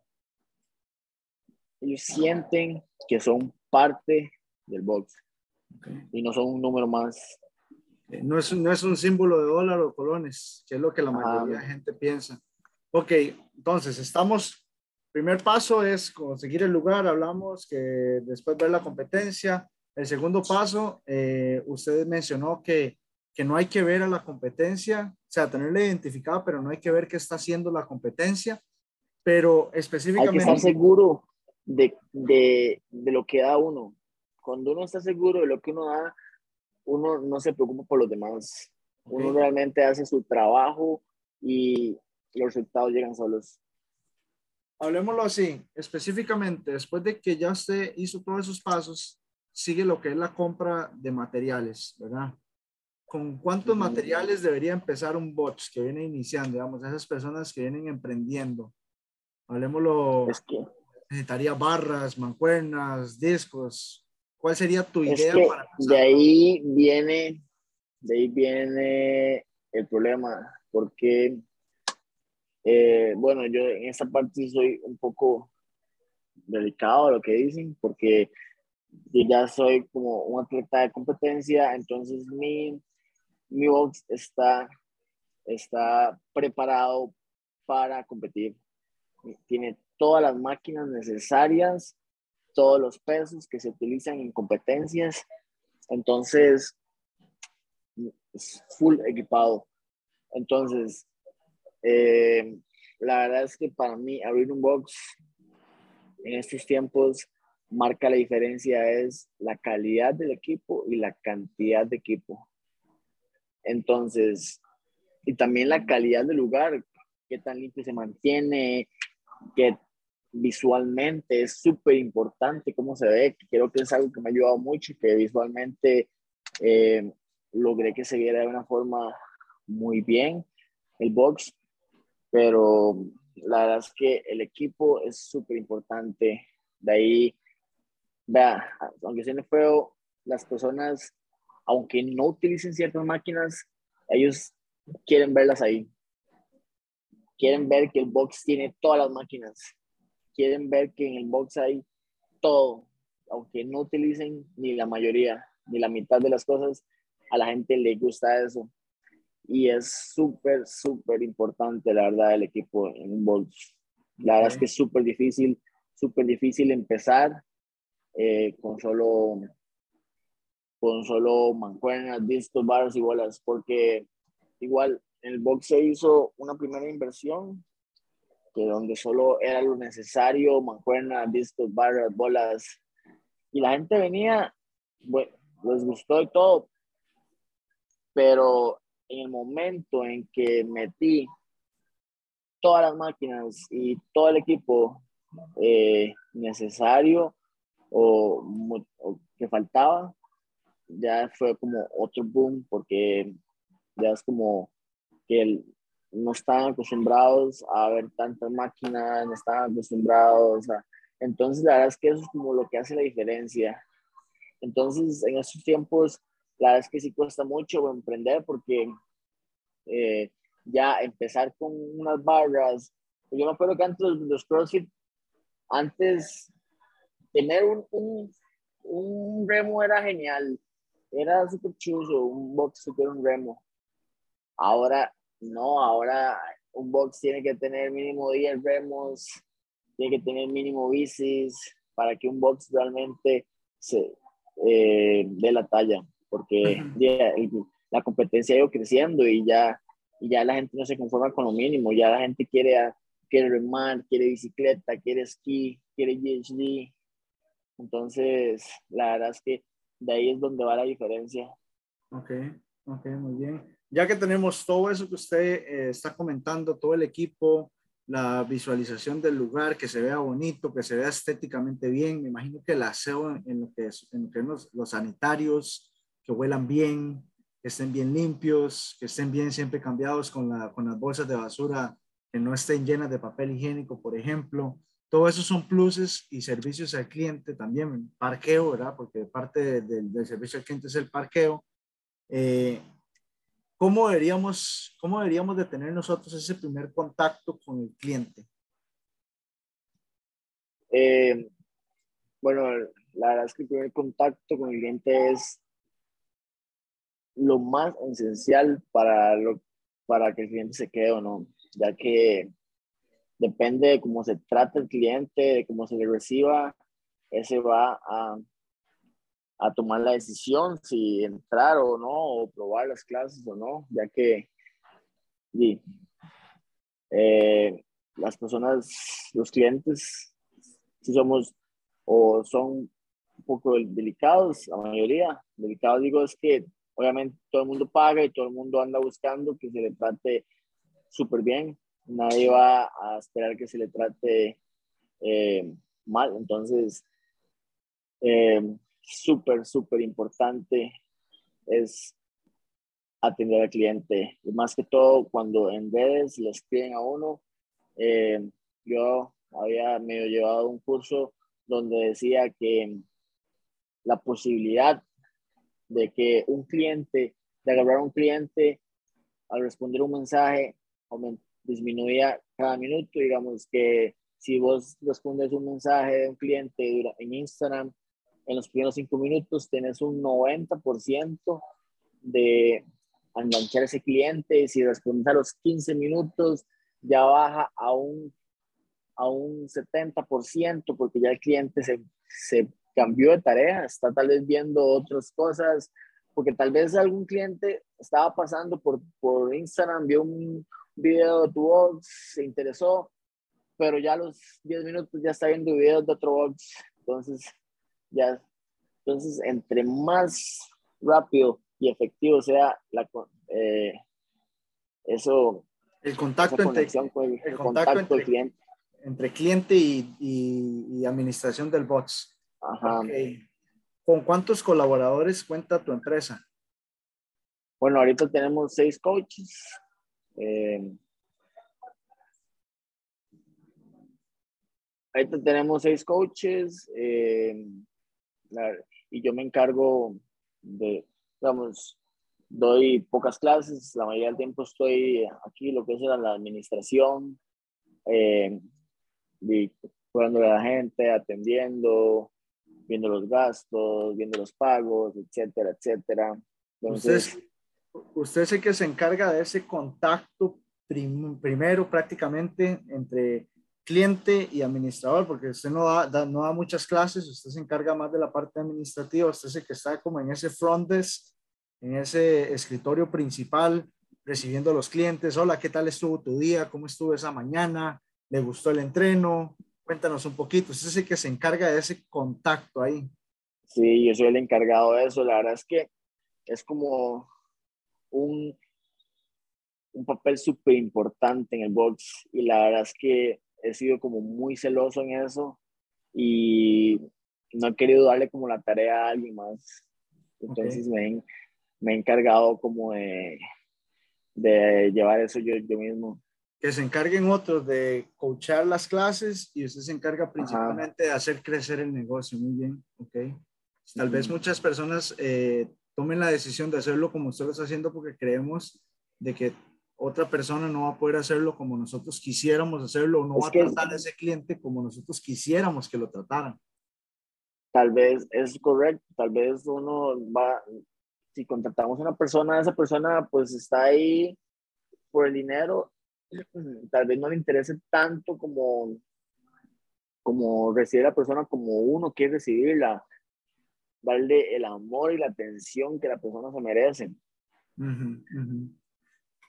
S2: ellos sienten que son parte del box y no son un número más.
S1: Eh, no es, no es un símbolo de dólar o colones, que es lo que la mayoría de gente piensa. Ok, entonces estamos primer paso es conseguir el lugar, hablamos que después ver la competencia. El segundo paso, eh, usted mencionó que, que no hay que ver a la competencia, o sea, tenerla identificada, pero no hay que ver qué está haciendo la competencia, pero específicamente...
S2: Hay que estar seguro de, de, de lo que da uno. Cuando uno está seguro de lo que uno da, uno no se preocupa por los demás. Uno realmente hace su trabajo y los resultados llegan solos.
S1: Hablemoslo así, específicamente, después de que ya usted hizo todos esos pasos, sigue lo que es la compra de materiales, ¿verdad? ¿Con cuántos materiales debería empezar un bot que viene iniciando, digamos, esas personas que vienen emprendiendo? Hablemoslo,
S2: es que,
S1: necesitaría barras, mancuernas, discos. ¿Cuál sería tu idea para?
S2: De ahí viene, de ahí viene el problema, porque eh, bueno, yo en esta parte soy un poco delicado lo que dicen, porque yo ya soy como un atleta de competencia, entonces mi, mi box está, está preparado para competir. Tiene todas las máquinas necesarias, todos los pesos que se utilizan en competencias, entonces es full equipado. Entonces, eh, la verdad es que para mí abrir un box en estos tiempos marca la diferencia es la calidad del equipo y la cantidad de equipo. Entonces, y también la calidad del lugar, qué tan limpio se mantiene, que visualmente es súper importante cómo se ve, creo que es algo que me ha ayudado mucho, que visualmente eh, logré que se viera de una forma muy bien el box pero la verdad es que el equipo es súper importante. De ahí, vea, aunque suene feo, las personas, aunque no utilicen ciertas máquinas, ellos quieren verlas ahí. Quieren ver que el box tiene todas las máquinas. Quieren ver que en el box hay todo. Aunque no utilicen ni la mayoría, ni la mitad de las cosas, a la gente le gusta eso y es súper, súper importante, la verdad, el equipo en un box. La verdad es que es súper difícil, súper difícil empezar eh, con solo con solo mancuernas, discos, barras y bolas, porque igual en el box se hizo una primera inversión que donde solo era lo necesario, mancuernas, discos, barras, bolas, y la gente venía, bueno, les gustó y todo, pero en el momento en que metí todas las máquinas y todo el equipo eh, necesario o, que faltaba, ya fue como otro boom porque ya es como que no estaban acostumbrados a ver tantas máquinas, no estaban acostumbrados. Entonces, la verdad es que eso es como lo que hace la diferencia. Entonces, en esos tiempos, la verdad es que sí cuesta mucho emprender porque eh, ya empezar con unas barras. Yo me acuerdo que antes los CrossFit, antes tener un, un, un remo era genial, era súper un box un remo. Ahora no, ahora un box tiene que tener mínimo 10 remos, tiene que tener mínimo bicis para que un box realmente se eh, dé la talla porque la competencia ha ido creciendo y ya, y ya la gente no se conforma con lo mínimo, ya la gente quiere, quiere remar, quiere bicicleta, quiere esquí, quiere GHD. Entonces, la verdad es que de ahí es donde va la diferencia.
S1: Ok, ok, muy bien. Ya que tenemos todo eso que usted eh, está comentando, todo el equipo, la visualización del lugar, que se vea bonito, que se vea estéticamente bien, me imagino que el aseo en lo que, es, en los, los sanitarios, que huelan bien, que estén bien limpios, que estén bien siempre cambiados con, la, con las bolsas de basura, que no estén llenas de papel higiénico, por ejemplo. Todo eso son pluses y servicios al cliente también, parqueo, ¿verdad? Porque parte del servicio al cliente es el parqueo. Eh, ¿cómo, deberíamos, ¿Cómo deberíamos de tener nosotros ese primer contacto con el cliente?
S2: Eh, bueno, la verdad es que el primer contacto con el cliente es lo más esencial para, lo, para que el cliente se quede o no, ya que depende de cómo se trata el cliente, de cómo se le reciba, ese va a, a tomar la decisión si entrar o no, o probar las clases o no, ya que eh, las personas, los clientes, si somos o son un poco delicados, la mayoría. Delicados digo es que obviamente todo el mundo paga y todo el mundo anda buscando que se le trate súper bien. Nadie va a esperar que se le trate eh, mal. Entonces, eh, súper, súper importante es atender al cliente. Y más que todo, cuando en redes le escriben a uno, eh, yo había medio llevado un curso donde decía que la posibilidad de que un cliente, de agarrar a un cliente al responder un mensaje, disminuía cada minuto. Digamos que si vos respondes un mensaje de un cliente en Instagram, en los primeros cinco minutos tienes un 90% de enganchar a ese cliente. Si respondes a los 15 minutos, ya baja a un, a un 70% porque ya el cliente se, se cambió de tarea, está tal vez viendo otras cosas, porque tal vez algún cliente estaba pasando por, por Instagram, vio un video de tu box, se interesó, pero ya a los 10 minutos ya está viendo videos de otro box, entonces ya, entonces entre más rápido y efectivo sea la, eh, eso,
S1: el contacto, entre, el, contacto, entre, cliente. entre cliente y, y, administración del bots. Ajá. ¿Con cuántos colaboradores cuenta tu empresa?
S2: Bueno, ahorita tenemos seis coaches. Eh, ahorita tenemos seis coaches eh, y yo me encargo de, digamos, doy pocas clases, la mayoría del tiempo estoy aquí, lo que es la administración, eh, y a la gente, atendiendo, viendo los gastos, viendo los pagos, etcétera, etcétera.
S1: Entonces, usted, es el que se encarga de ese contacto primero prácticamente entre cliente y administrador, porque usted no da, no da muchas clases, usted se encarga más de la parte administrativa, usted es el que está como en ese front desk, en ese escritorio principal, recibiendo a los clientes, hola, ¿qué tal estuvo tu día? ¿Cómo estuvo esa mañana? ¿Le gustó el entreno? Cuéntanos un poquito, usted es el que se encarga de ese contacto ahí.
S2: Sí, yo soy el encargado de eso. La verdad es que es como un, un papel súper importante en el box y la verdad es que he sido como muy celoso en eso y no he querido darle como la tarea a alguien más. Entonces me, me, he encargado como de, de llevar eso yo, yo mismo
S1: que se encarguen otros de coachar las clases y usted se encarga principalmente de hacer crecer el negocio. Muy bien, ok. Tal vez muchas personas eh, tomen la decisión de hacerlo como usted lo está haciendo porque creemos de que otra persona no va a poder hacerlo como nosotros quisiéramos hacerlo o no va a tratar a ese cliente como nosotros quisiéramos que lo trataran.
S2: Tal vez es correcto, tal vez uno va, si contratamos a una persona, esa persona pues está ahí por el dinero tal vez no le interese tanto como, como recibir a la persona como uno quiere recibirla, darle el amor y la atención que la persona se merece.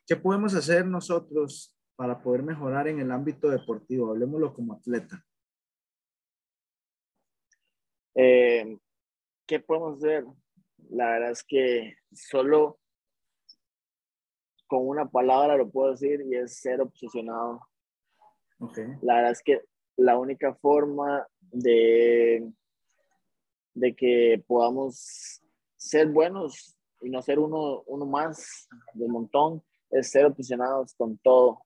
S1: ¿Qué podemos hacer nosotros para poder mejorar en el ámbito deportivo? Hablemoslo como atleta.
S2: Eh, ¿Qué podemos hacer? La verdad es que solo con una palabra lo puedo decir y es ser obsesionado. La verdad es que la única forma de, de que podamos ser buenos y no ser uno, uno más del montón es ser obsesionados con todo.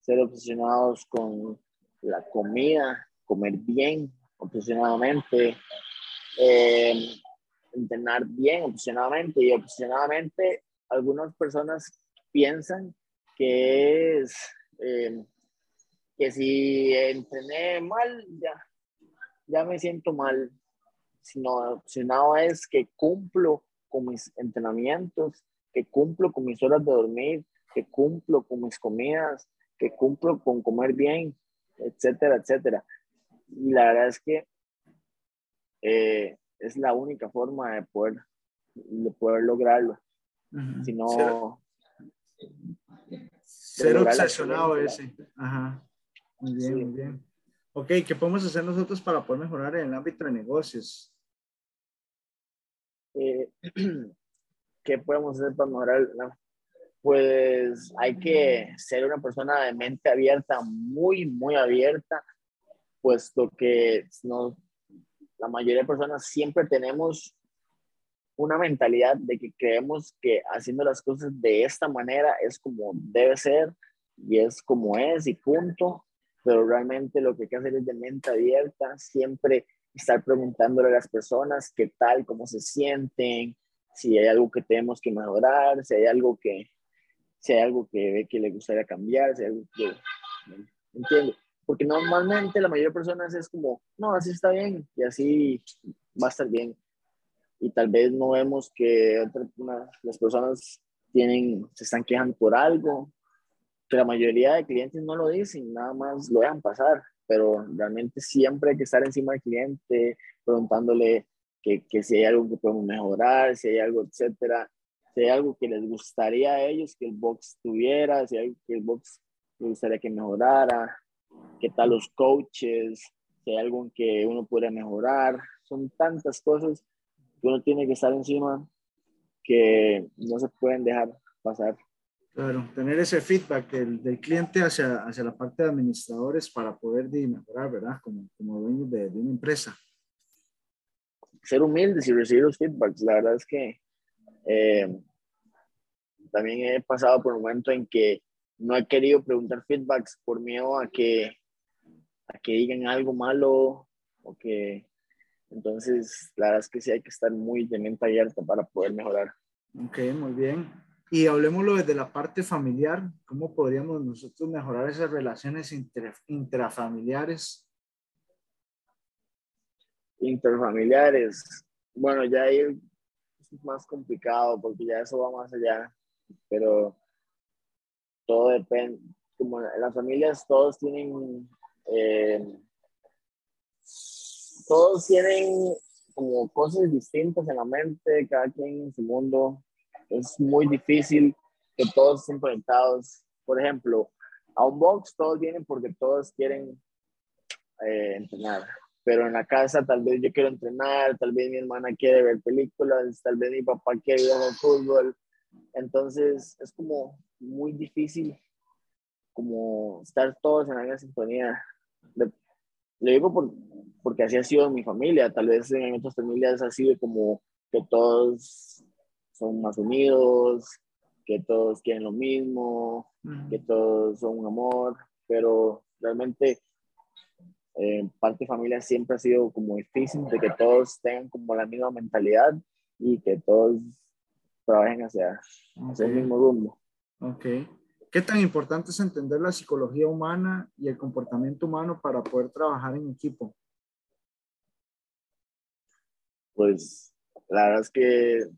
S2: Ser obsesionados con la comida, comer bien, obsesionadamente, eh, entrenar bien, obsesionadamente y obsesionadamente algunas personas piensan que es eh, que si entrené mal, ya, ya me siento mal. Sino, sino es que cumplo con mis entrenamientos, que cumplo con mis horas de dormir, que cumplo con mis comidas, que cumplo con comer bien, etcétera, etcétera. Y la verdad es que eh, es la única forma de poder, de poder lograrlo. Si no...
S1: Ser, obsesionado ese. Ajá. Muy bien, muy bien. Ok, ¿qué podemos hacer nosotros para poder mejorar en el ámbito de negocios?
S2: Eh, ¿Qué podemos hacer para mejorar? Pues hay que ser una persona de mente abierta, muy, muy abierta, puesto que no, la mayoría de personas siempre tenemos una mentalidad de que creemos que haciendo las cosas de esta manera es como debe ser y es como es y punto, pero realmente lo que hay que hacer es de mente abierta, siempre estar preguntándole a las personas qué tal, cómo se sienten, si hay algo que tenemos que mejorar, si hay algo que, si hay algo que ve que le gustaría cambiar, si hay algo que... ¿Entiende? Porque normalmente la mayoría de personas es como, no, así está bien y así va a estar bien. Y tal vez no vemos que las personas tienen, se están quejando por algo, que la mayoría de clientes no lo dicen, nada más lo dejan pasar, pero realmente siempre hay que estar encima del cliente, preguntándole que, que si hay algo que podemos mejorar, si hay algo, etcétera, si hay algo que les gustaría a ellos que el box tuviera, si hay algo que el box les gustaría que mejorara, qué tal los coaches, si hay algo en que uno puede mejorar. Son tantas cosas que uno tiene que estar encima que no se pueden dejar pasar.
S1: Claro, tener ese feedback del, del cliente hacia, hacia, la parte de administradores para poder mejorar, ¿verdad? Como, como dueños de, de, una empresa.
S2: Ser humildes y recibir los feedbacks. La verdad es que eh, también he pasado por un momento en que no he querido preguntar feedbacks por miedo a que, a que digan algo malo o que... Entonces, la verdad es que sí hay que estar muy de mente abierta para poder mejorar.
S1: Ok, muy bien. Y hablemoslo desde la parte familiar, ¿cómo podríamos nosotros mejorar esas relaciones intrafamiliares?
S2: Interfamiliares, bueno, ya es más complicado porque ya eso va más allá, pero todo depende, como las familias todos tienen, eh, todos tienen como cosas distintas en la mente, cada quien en su mundo, es muy difícil que todos estén conectados. Por ejemplo, a un box todos vienen porque todos quieren eh, entrenar, pero en la casa tal vez yo quiero entrenar, tal vez mi hermana quiere ver películas, tal vez mi papá quiere el fútbol. Entonces es como muy difícil como estar todos en la misma sintonía. Le, digo por, porque así ha sido en mi familia, tal vez en otras familias ha sido como que todos son más unidos, que todos quieren lo mismo, que todos son un amor, pero realmente en eh, parte de familia siempre ha sido como difícil de que todos tengan como la misma mentalidad y que todos trabajen hacia, hacia el mismo rumbo.
S1: Ok. ¿Qué tan importante es entender la psicología humana y el comportamiento humano para poder trabajar en equipo?
S2: Pues la verdad es que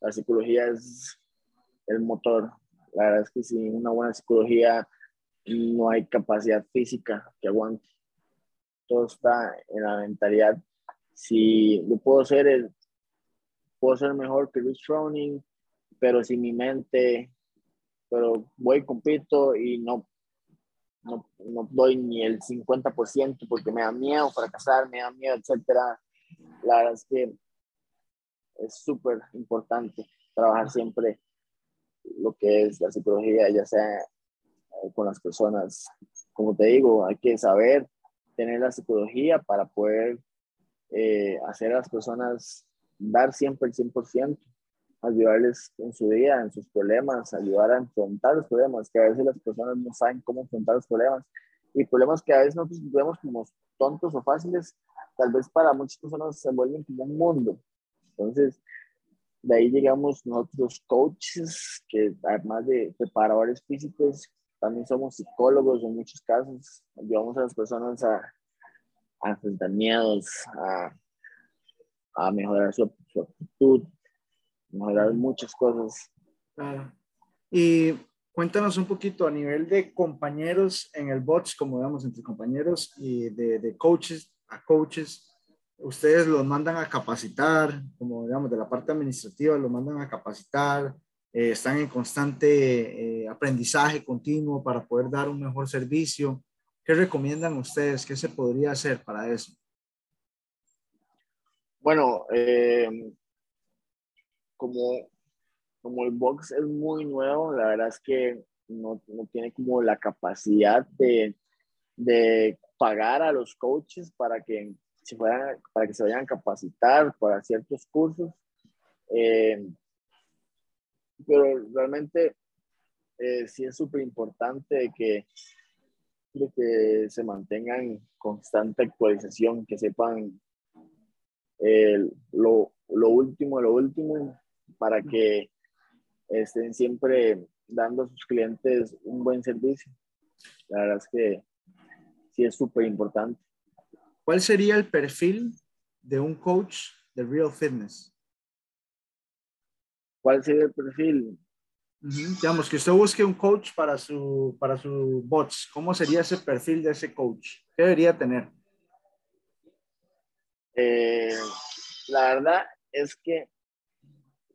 S2: la psicología es el motor. La verdad es que sin una buena psicología no hay capacidad física que aguante. Todo está en la mentalidad. Si yo puedo ser el, puedo ser mejor que Rich Froning, pero si mi mente, pero voy, compito y no, no, no doy ni el 50% porque me da miedo fracasar, me da miedo, etcétera. La verdad es que es súper importante trabajar siempre lo que es la psicología, ya sea eh, con las personas. Como te digo, hay que saber tener la psicología para poder eh, hacer a las personas dar siempre el 100%, ayudarles en su día, en sus problemas, ayudar a enfrentar los problemas, que a veces las personas no saben cómo enfrentar los problemas. Y problemas que a veces nosotros vemos como tontos o fáciles, tal vez para muchas personas se vuelven como un mundo. Entonces, de ahí llegamos nosotros coaches, que además de preparadores físicos, también somos psicólogos en muchos casos. Ayudamos a las personas a, a enfrentar miedos, a, a mejorar su, actitud, mejorar muchas cosas.
S1: ¿Y cuéntanos un poquito a nivel de compañeros en el bots, como digamos, entre compañeros y de, de coaches a coaches. Ustedes los mandan a capacitar, como digamos, de la parte administrativa, los mandan a capacitar, eh, están en constante eh, aprendizaje continuo para poder dar un mejor servicio. ¿Qué recomiendan ustedes? ¿Qué se podría hacer para eso?
S2: Bueno, eh, como, como el box es muy nuevo, la verdad es que no, no tiene como la capacidad de, de, pagar a los coaches para que, se fueran, para que se vayan a capacitar para ciertos cursos. Eh, pero realmente eh, sí es súper importante que, que se mantengan en constante actualización, que sepan lo, lo último, lo último, para que estén siempre dando a sus clientes un buen servicio. La verdad es que sí es súper importante.
S1: ¿Cuál sería el perfil de un coach de Real Fitness?
S2: ¿Cuál sería el perfil?
S1: Digamos que usted busque un coach para su, para su bots. ¿Cómo sería ese perfil de ese coach? ¿Qué debería tener?
S2: Eh, la verdad es que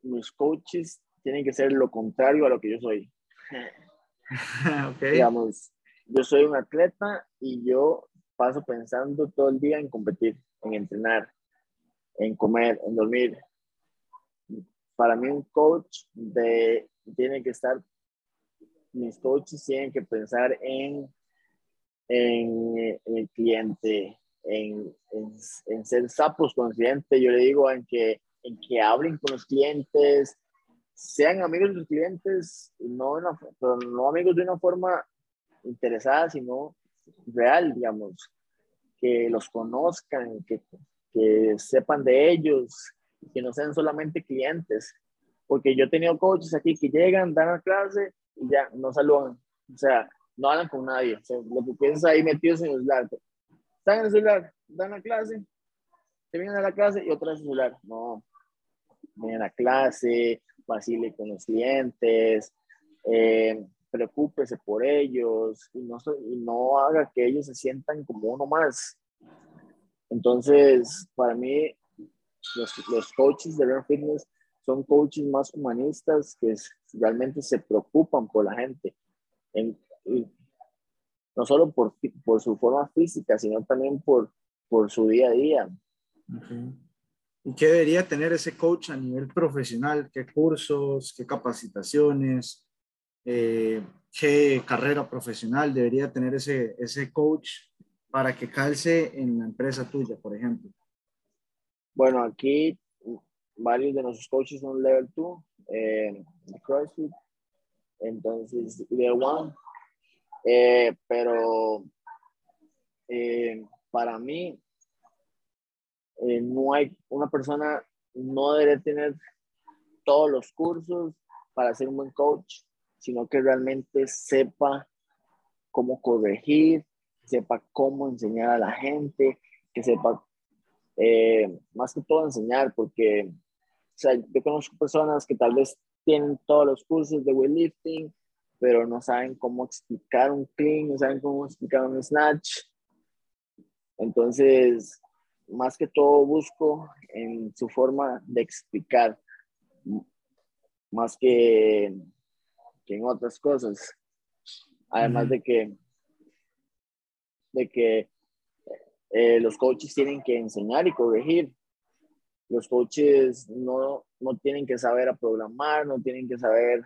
S2: mis coaches tienen que ser lo contrario a lo que yo soy. Digamos, yo soy un atleta y yo paso pensando todo el día en competir, en entrenar, en comer, en dormir. Para mí un coach de, tiene que estar, mis coaches tienen que pensar en, en, el cliente, en, ser sapos conscientes. Yo le digo en que, en que hablen con los clientes, sean amigos de los clientes, no pero no amigos de una forma interesada, sino real, digamos, que los conozcan, que, que sepan de ellos, que no sean solamente clientes. Porque yo he tenido coaches aquí que llegan, dan la clase y ya no saludan. O sea, no hablan con nadie. lo que piensas ahí metidos en el celular. Están en el celular, dan la clase, a la clase y otra vez el celular. No, vienen a clase, vacile con los clientes, eh, preocúpese por ellos y no, y no haga que ellos se sientan como uno más. Entonces, para mí, los, los coaches de Run Fitness son coaches más humanistas que realmente se preocupan por la gente. En, no solo por, por su forma física, sino también por, por su día a día.
S1: ¿Y qué debería tener ese coach a nivel profesional? ¿Qué cursos, qué capacitaciones, eh, qué carrera profesional debería tener ese, ese coach para que calce en la empresa tuya, por ejemplo?
S2: Bueno, aquí varios de nuestros coaches son level 2 eh, CrossFit, entonces level 1, eh, pero eh, para mí eh, no hay una persona, no debe tener todos los cursos para ser un buen coach, sino que realmente sepa cómo corregir, sepa cómo enseñar a la gente, que sepa eh, más que todo enseñar, porque o sea, yo conozco personas que tal vez tienen todos los cursos de weightlifting, pero no saben cómo explicar un clean, no saben cómo explicar un snatch. Entonces, más que todo busco en su forma de explicar, más que, en otras cosas. Además de que, de que eh, los coaches tienen que enseñar y corregir. Los coaches no, no tienen que saber a programar, no tienen que saber,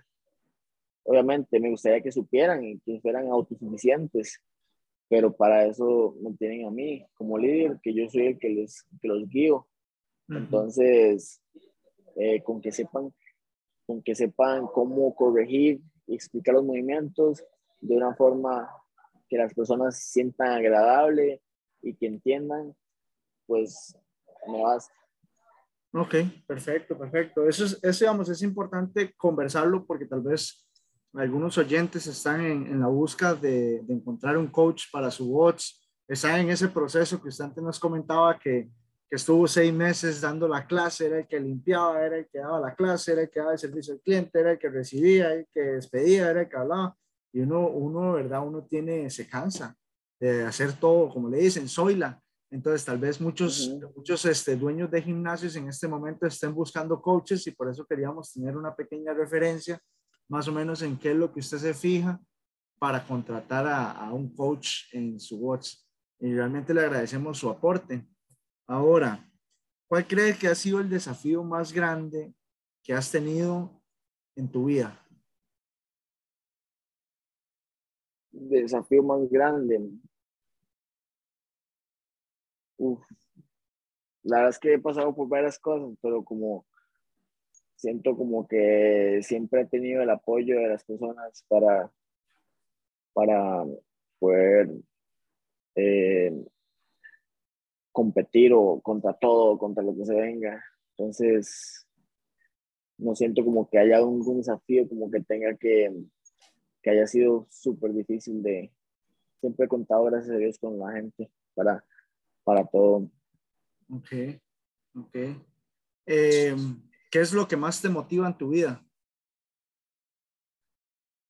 S2: obviamente me gustaría que supieran y que fueran autosuficientes, pero para eso me tienen a mí como líder, que yo soy el que, les, que los guío. Entonces, eh, con que sepan con que sepan cómo corregir y explicar los movimientos de una forma que las personas se sientan agradable y que entiendan, pues me vas.
S1: Ok, perfecto, perfecto. Eso es, eso, digamos, es importante conversarlo porque tal vez algunos oyentes están en, en la búsqueda de, de, encontrar un coach para su bots, están en ese proceso que usted antes nos comentaba que que estuvo seis meses dando la clase, era el que limpiaba, era el que daba la clase, era el que daba el servicio al cliente, era el que recibía, el que despedía, era el que hablaba. Y uno, uno, ¿verdad? Uno tiene, se cansa de hacer todo, como le dicen, soyla. Entonces, tal vez muchos, muchos este, dueños de gimnasios en este momento estén buscando coaches y por eso queríamos tener una pequeña referencia, más o menos en qué es lo que usted se fija para contratar a, a un coach en su watch. Y realmente le agradecemos su aporte. Ahora, ¿cuál crees que ha sido el desafío más grande que has tenido en tu vida?
S2: Desafío más grande. La verdad es que he pasado por varias cosas, pero como siento como que siempre he tenido el apoyo de las personas para, para poder eh, competir o contra todo, contra lo que se venga. Entonces, no siento como que haya un, desafío, como que tenga que, que haya sido súper difícil de... Siempre he contado, gracias a Dios, con la gente para, para todo.
S1: Ok, ok. Eh, ¿Qué es lo que más te motiva en tu vida?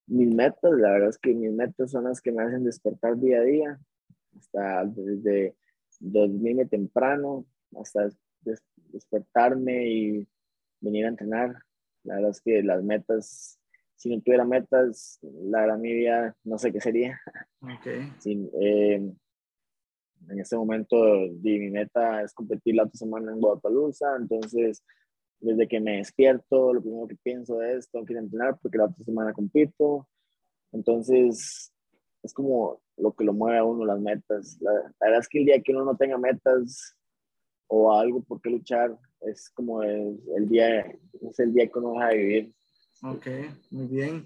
S2: Mis metas, la verdad es que mis metas son las que me hacen despertar día a día. Hasta desde dormirme temprano hasta despertarme y venir a entrenar. La verdad es que las metas, si no tuviera metas, la verdad mi vida no sé qué sería.
S1: Okay.
S2: Eh, en este momento mi meta es competir la otra semana en Guadalajara, entonces desde que me despierto, lo primero que pienso es, tengo que ir a entrenar porque la otra semana compito. Entonces, es como lo que lo mueve a uno las metas. La, verdad es que el día que uno no tenga metas o algo por qué luchar, es como el, el día, es el día que uno deja de vivir.
S1: Ok, muy bien.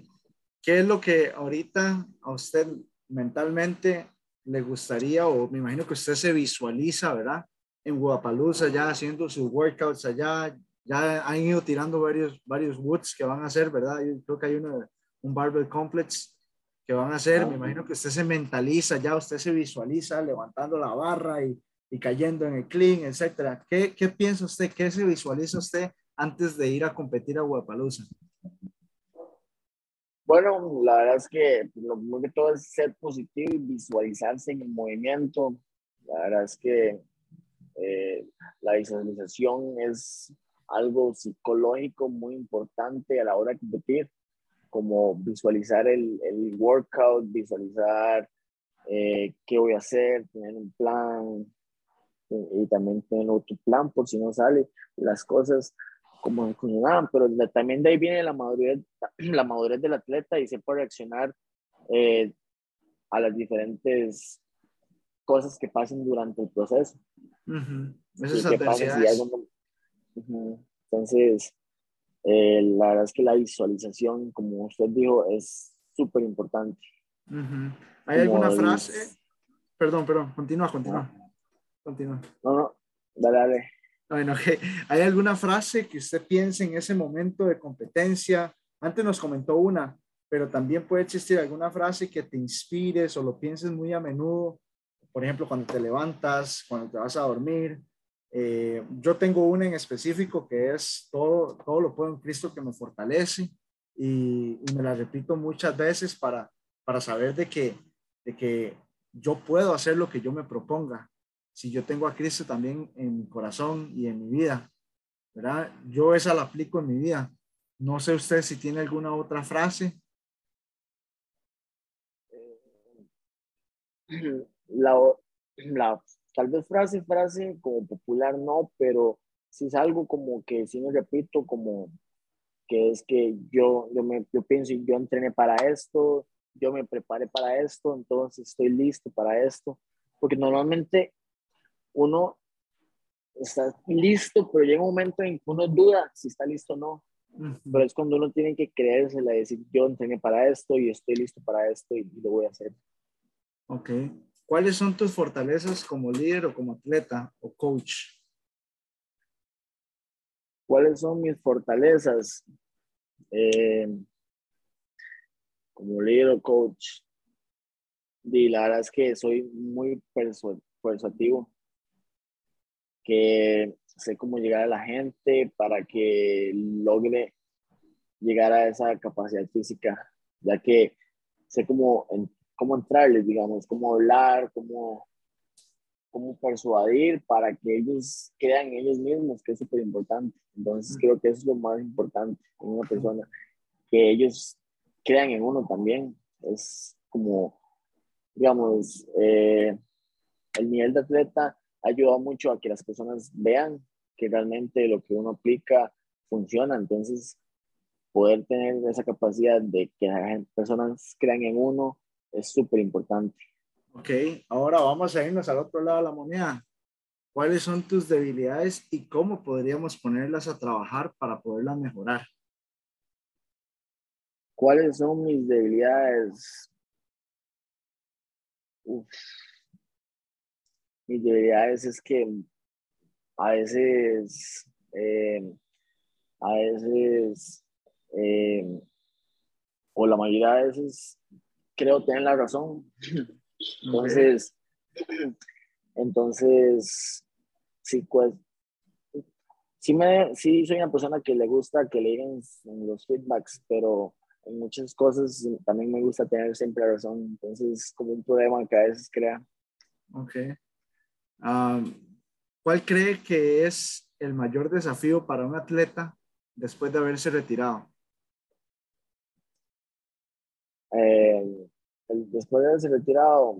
S1: ¿Qué es lo que ahorita a usted mentalmente le gustaría, o me imagino que usted se visualiza, ¿verdad? En Guadalajara, ya haciendo sus workouts allá, ya han ido tirando varios, varios woods que van a hacer, ¿verdad? Yo creo que hay uno, un Barbell Complex que van a hacer. Me imagino que usted se mentaliza, ya usted se visualiza levantando la barra y, y cayendo en el clean, etcétera. ¿Qué, ¿Qué, piensa usted? ¿Qué se visualiza usted antes de ir a competir a Guadalajara?
S2: Bueno, la verdad es que lo primero que todo es ser positivo y visualizarse en el movimiento. La verdad es que eh, la visualización es algo psicológico muy importante a la hora de competir como visualizar el, el workout, visualizar eh, qué voy a hacer, tener un plan y, también tener otro plan por si no sale las cosas como funcionaban, pero también de ahí viene la madurez, la madurez del atleta y sepa reaccionar eh, a las diferentes cosas que pasen durante el proceso. Entonces, eh, la verdad es que la visualización, como usted dijo, es súper importante.
S1: ¿Hay alguna frase? Perdón, perdón, continúa, continúa. Continúa.
S2: No, no, dale, dale.
S1: Bueno, ¿hay alguna frase que usted piense en ese momento de competencia? Antes nos comentó una, pero también puede existir alguna frase que te inspires o lo pienses muy a menudo. Por ejemplo, cuando te levantas, cuando te vas a dormir, eh, yo tengo una en específico que es todo, todo lo puedo en Cristo que me fortalece y, me la repito muchas veces para, para saber de que, de que yo puedo hacer lo que yo me proponga. Si yo tengo a Cristo también en mi corazón y en mi vida, ¿verdad? Yo esa la aplico en mi vida. No sé usted si tiene alguna otra frase.
S2: La, la tal vez frase, frase como popular no, pero si es algo como que si me repito, como que es que yo, yo, me, yo pienso, yo entrené para esto, yo me preparé para esto, entonces estoy listo para esto, porque normalmente uno está listo, pero llega un momento en que uno duda si está listo o no. Pero es cuando uno tiene que creérsela y decir, yo entrené para esto y estoy listo para esto y, y lo voy a hacer.
S1: Ok. ¿Cuáles son tus fortalezas como líder o como atleta o coach?
S2: ¿Cuáles son mis fortalezas eh, como líder o coach? Y la verdad es que soy muy persuasivo. Que sé cómo llegar a la gente para que logre llegar a esa capacidad física, ya que sé cómo, cómo entrarles, digamos, cómo hablar, cómo, cómo persuadir para que ellos crean en ellos mismos, que es súper importante. Entonces creo que eso es lo más importante en una persona, que ellos crean en uno también. Es como, digamos, eh, el nivel de atleta ayuda mucho a que las personas vean que realmente lo que uno aplica funciona. Entonces, poder tener esa capacidad de que las personas crean en uno es súper importante.
S1: Ok, ahora vamos a irnos al otro lado de la moneda. ¿Cuáles son tus debilidades y cómo podríamos ponerlas a trabajar para poderlas mejorar?
S2: ¿Cuáles son mis debilidades? Mis debilidades es que a veces, eh, a veces, eh, o la mayoría de veces, creo tener la razón. Entonces, entonces, sí, pues, sí, me, sí soy una persona que le gusta que le digan los feedbacks, pero en muchas cosas también me gusta tener siempre la razón. Entonces, es como un problema que a veces crea.
S1: Ok. ¿Cuál cree que es el mayor desafío para un atleta después de haberse retirado?
S2: Eh, después de haberse retirado,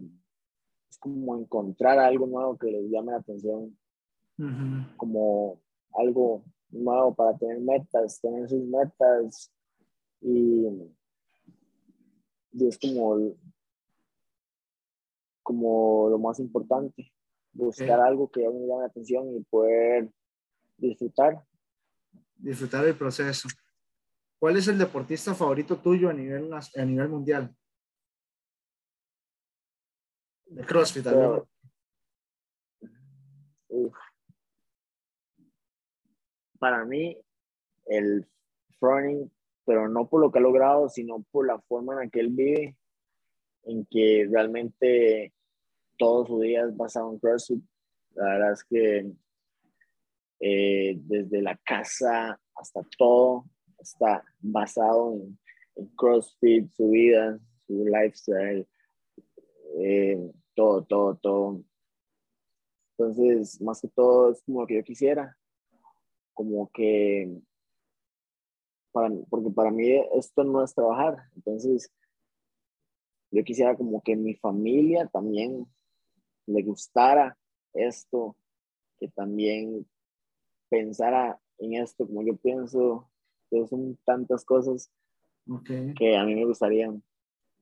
S2: es como encontrar algo nuevo que les llame la atención, como algo nuevo para tener metas, tener sus metas y, es como, como lo más importante, buscar algo que a uno llame la atención y poder disfrutar.
S1: Disfrutar el proceso. ¿Cuál es el deportista favorito tuyo a nivel, a nivel mundial? De CrossFit,
S2: Para mí, el running, pero no por lo que ha logrado, sino por la forma en la que él vive, en que realmente todo su día es basado en CrossFit. La verdad es que eh, desde la casa hasta todo está basado en, CrossFit, su vida, su lifestyle. Eh, todo, todo, todo. Entonces, más que todo es como lo que yo quisiera, como que, para, porque para mí esto no es trabajar, entonces yo quisiera como que mi familia también le gustara esto, que también pensara en esto como yo pienso, que son tantas cosas que a mí me gustarían.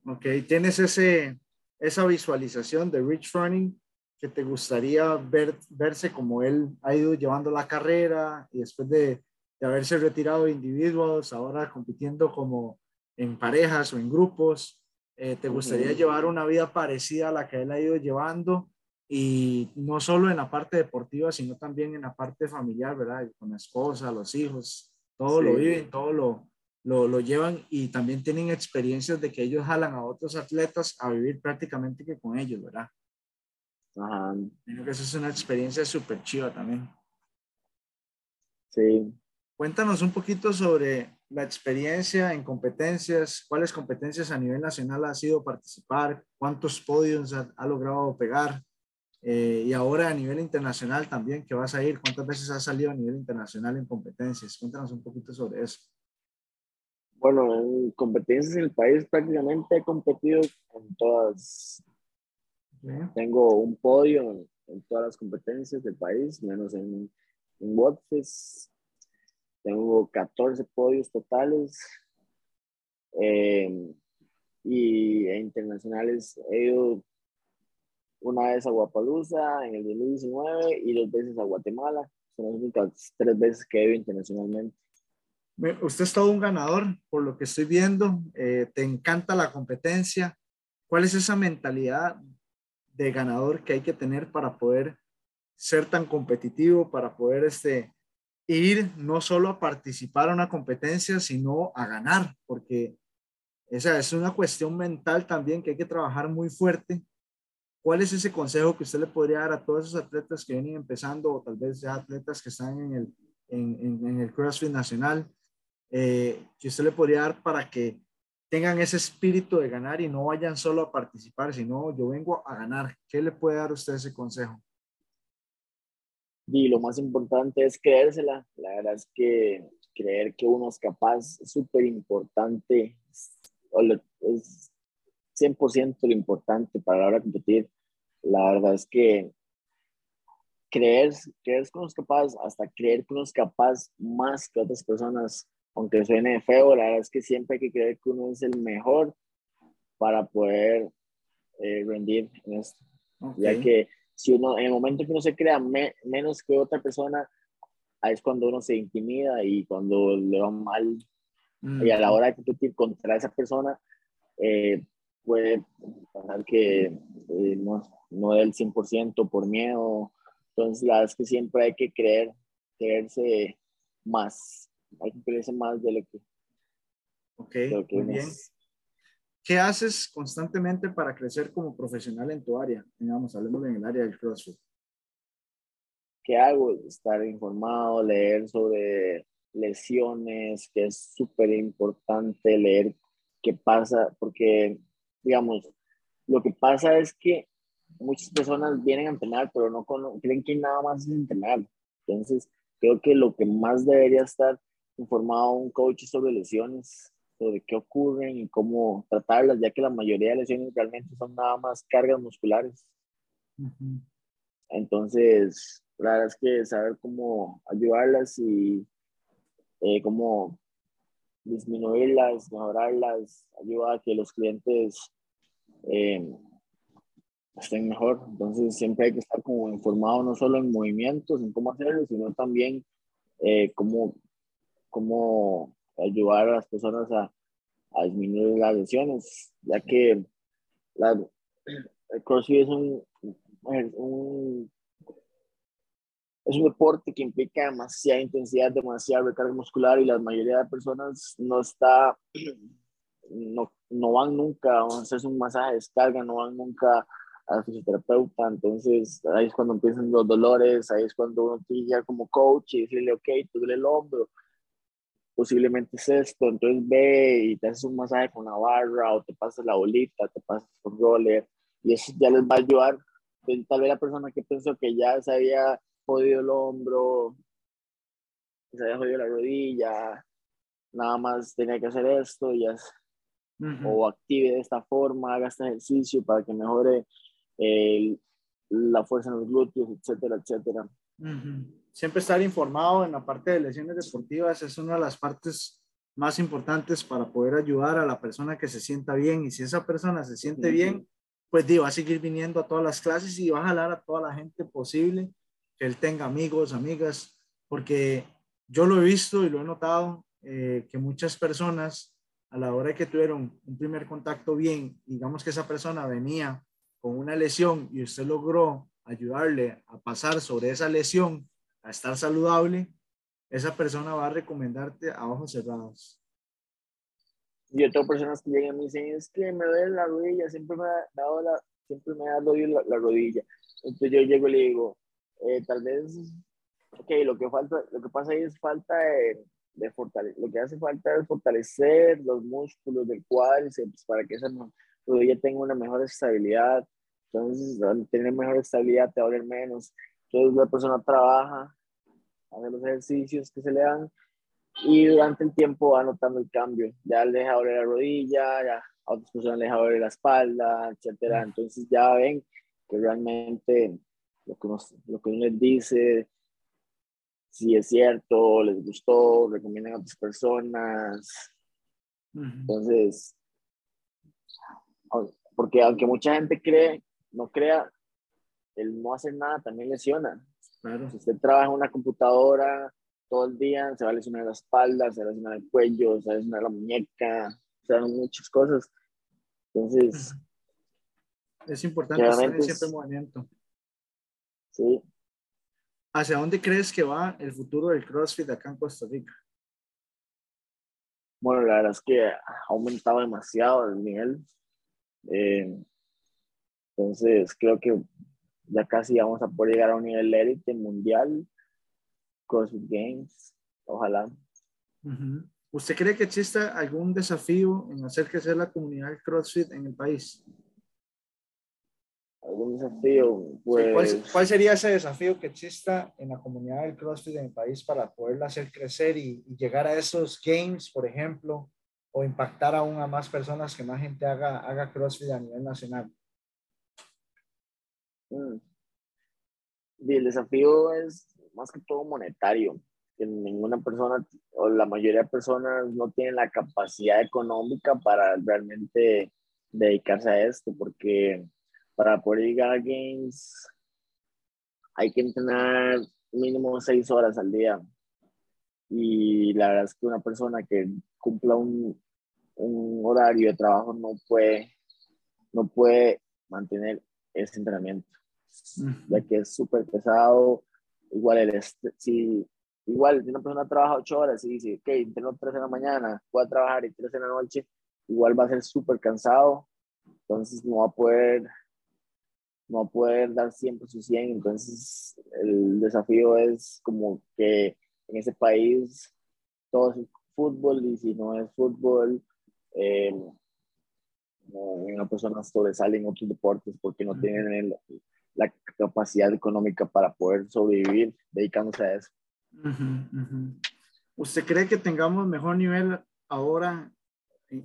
S1: Ok, tienes ese, esa visualización de Rich Froning que te gustaría ver, verse como él ha ido llevando la carrera y después de, de haberse retirado de individuos, ahora compitiendo como en parejas o en grupos, eh, te gustaría llevar una vida parecida a la que él ha ido llevando y no solo en la parte deportiva, sino también en la parte familiar, ¿verdad? Con la esposa, los hijos, todo lo viven, todo lo, lo, lo, llevan y también tienen experiencias de que ellos jalan a otros atletas a vivir prácticamente que con ellos, ¿verdad?
S2: Ajá.
S1: Creo que eso es una experiencia súper chiva también.
S2: Sí.
S1: Cuéntanos un poquito sobre la experiencia en competencias, cuáles competencias a nivel nacional ha sido participar, cuántos podios ha, ha logrado pegar eh, y ahora a nivel internacional también que vas a ir, cuántas veces has salido a nivel internacional en competencias. Cuéntanos un poquito sobre eso.
S2: Bueno, en competencias en el país prácticamente he competido en todas. Tengo un podio en, todas las competencias del país, menos en, en Tengo 14 podios totales. Eh, y internacionales he ido una vez a Guapalusa en el 2019 y dos veces a Guatemala. Son las únicas tres veces que he ido internacionalmente.
S1: Usted es todo un ganador, por lo que estoy viendo. Eh, te encanta la competencia. ¿Cuál es esa mentalidad de ganador que hay que tener para poder ser tan competitivo, para poder este, ir no solo a participar a una competencia, sino a ganar? Porque esa es una cuestión mental también que hay que trabajar muy fuerte ¿cuál es ese consejo que usted le podría dar a todos esos atletas que vienen empezando o tal vez ya atletas que están en el, en, en, el CrossFit Nacional, eh, que usted le podría dar para que tengan ese espíritu de ganar y no vayan solo a participar, sino yo vengo a ganar? ¿Qué le puede dar usted ese consejo?
S2: Y lo más importante es creérsela. La verdad es que creer que uno es capaz es súper importante. Es 100% lo importante para la hora de competir. La verdad es que creer, creer que uno es capaz, hasta creer que uno es capaz más que otras personas, aunque suene feo, la verdad es que siempre hay que creer que uno es el mejor para poder eh, rendir en esto. Ya que si uno, en el momento que uno se crea menos que otra persona, es cuando uno se intimida y cuando le va mal. Y a la hora de competir contra esa persona, eh, puede pasar que eh, no, no del 100% por miedo. Entonces, la verdad es que siempre hay que creer, creerse más. Hay que creerse más de lo que.
S1: Ok, muy bien. ¿Qué haces constantemente para crecer como profesional en tu área? Digamos, hablemos en el área del CrossFit.
S2: ¿Qué hago? Estar informado, leer sobre lesiones, que es súper importante leer qué pasa, porque, digamos, lo que pasa es que muchas personas vienen a entrenar, pero no creen que nada más es entrenar. Entonces, creo que lo que más debería estar informado un coach sobre lesiones, de qué ocurren y cómo tratarlas, ya que la mayoría de lesiones realmente son nada más cargas musculares. Entonces, la verdad es que saber cómo ayudarlas y eh, cómo disminuirlas, mejorarlas, ayuda a que los clientes eh, estén mejor. Entonces, siempre hay que estar como informado no solo en movimientos, en cómo hacerlo, sino también eh, cómo, ayudar a las personas a, a disminuir las lesiones, ya que la, el CrossFit es un, es un deporte que implica demasiada intensidad, demasiada recarga muscular y la mayoría de personas no está, no, no van nunca a hacerse un masaje de descarga, no van nunca a fisioterapeuta, entonces ahí es cuando empiezan los dolores, ahí es cuando uno tiene que como coach y decirle, ok, tú duele el hombro, posiblemente es esto, entonces ve y te haces un masaje con la barra o te pasas la bolita, te pasas con roller y eso ya les va a ayudar. tal vez la persona que pensó que ya se había jodido el hombro, se había jodido la rodilla, nada más tenía que hacer esto y ya, o active de esta forma, haga este ejercicio para que mejore la fuerza en los glúteos, etcétera, etcétera.
S1: Siempre estar informado en la parte de lesiones deportivas es una de las partes más importantes para poder ayudar a la persona que se sienta bien. Y si esa persona se siente bien, pues va a seguir viniendo a todas las clases y va a jalar a toda la gente posible, que él tenga amigos, amigas, porque yo lo he visto y lo he notado, eh, que muchas personas a la hora que tuvieron un primer contacto bien, digamos que esa persona venía con una lesión y usted logró ayudarle a pasar sobre esa lesión a estar saludable, esa persona va a recomendarte a ojos cerrados.
S2: Yo tengo personas que llegan y me dicen, es que me duele la rodilla, siempre me ha dado la, siempre me ha dolido la, rodilla. Entonces yo llego y le digo, eh, tal vez, ok, lo que falta, lo que pasa ahí es falta de, de fortalecer, lo que hace falta es fortalecer los músculos del cuádriceps para que esa rodilla tenga una mejor estabilidad. Entonces, al tener mejor estabilidad te va a doler menos. Entonces la persona trabaja, hace los ejercicios que se le dan y durante el tiempo va notando el cambio. Ya le deja doler la rodilla, ya a otras personas le deja doler la espalda, etcétera. Entonces ya ven que realmente lo que, lo que uno les dice, si es cierto, les gustó, recomiendan a otras personas. Entonces, porque aunque mucha gente cree, no crea, el no hacer nada también lesiona. Claro. Si usted trabaja en una computadora todo el día, se va a lesionar la espalda, se va a lesionar el cuello, se va a lesionar la muñeca, se van muchas cosas. Entonces...
S1: Es importante estar en siempre movimiento.
S2: Sí.
S1: ¿Hacia dónde crees que va el futuro del CrossFit acá en Costa Rica?
S2: Bueno, la verdad es que ha aumentado demasiado el nivel. Eh, Entonces, creo que ya casi vamos a poder llegar a un nivel élite mundial, CrossFit Games, ojalá.
S1: ¿Usted cree que existe algún desafío en hacer crecer la comunidad CrossFit en el país?
S2: ¿Algún desafío? Pues...
S1: ¿cuál, sería ese desafío que exista en la comunidad del CrossFit en el país para poderla hacer crecer y, llegar a esos games, por ejemplo, o impactar aún a más personas, que más gente haga, haga CrossFit a nivel nacional?
S2: Mm. Y el desafío es más que todo monetario, que ninguna persona o la mayoría de personas no tienen la capacidad económica para realmente dedicarse a esto, porque para poder llegar a games hay que entrenar mínimo seis horas al día. Y la verdad es que una persona que cumpla un, un horario de trabajo no puede, no puede mantener ese entrenamiento, ya que es súper pesado. Igual, el, si, igual, si una persona trabaja ocho horas y dice, ok, entreno tres en la mañana, voy a trabajar y tres en la noche, igual va a ser súper cansado, entonces no va a poder no poder dar siempre su 100, entonces el desafío es como que en ese país todo es fútbol y si no es fútbol, eh, una persona sobresale en otros deportes porque no tienen la capacidad económica para poder sobrevivir dedicándose a eso.
S1: ¿Usted cree que tengamos mejor nivel ahora,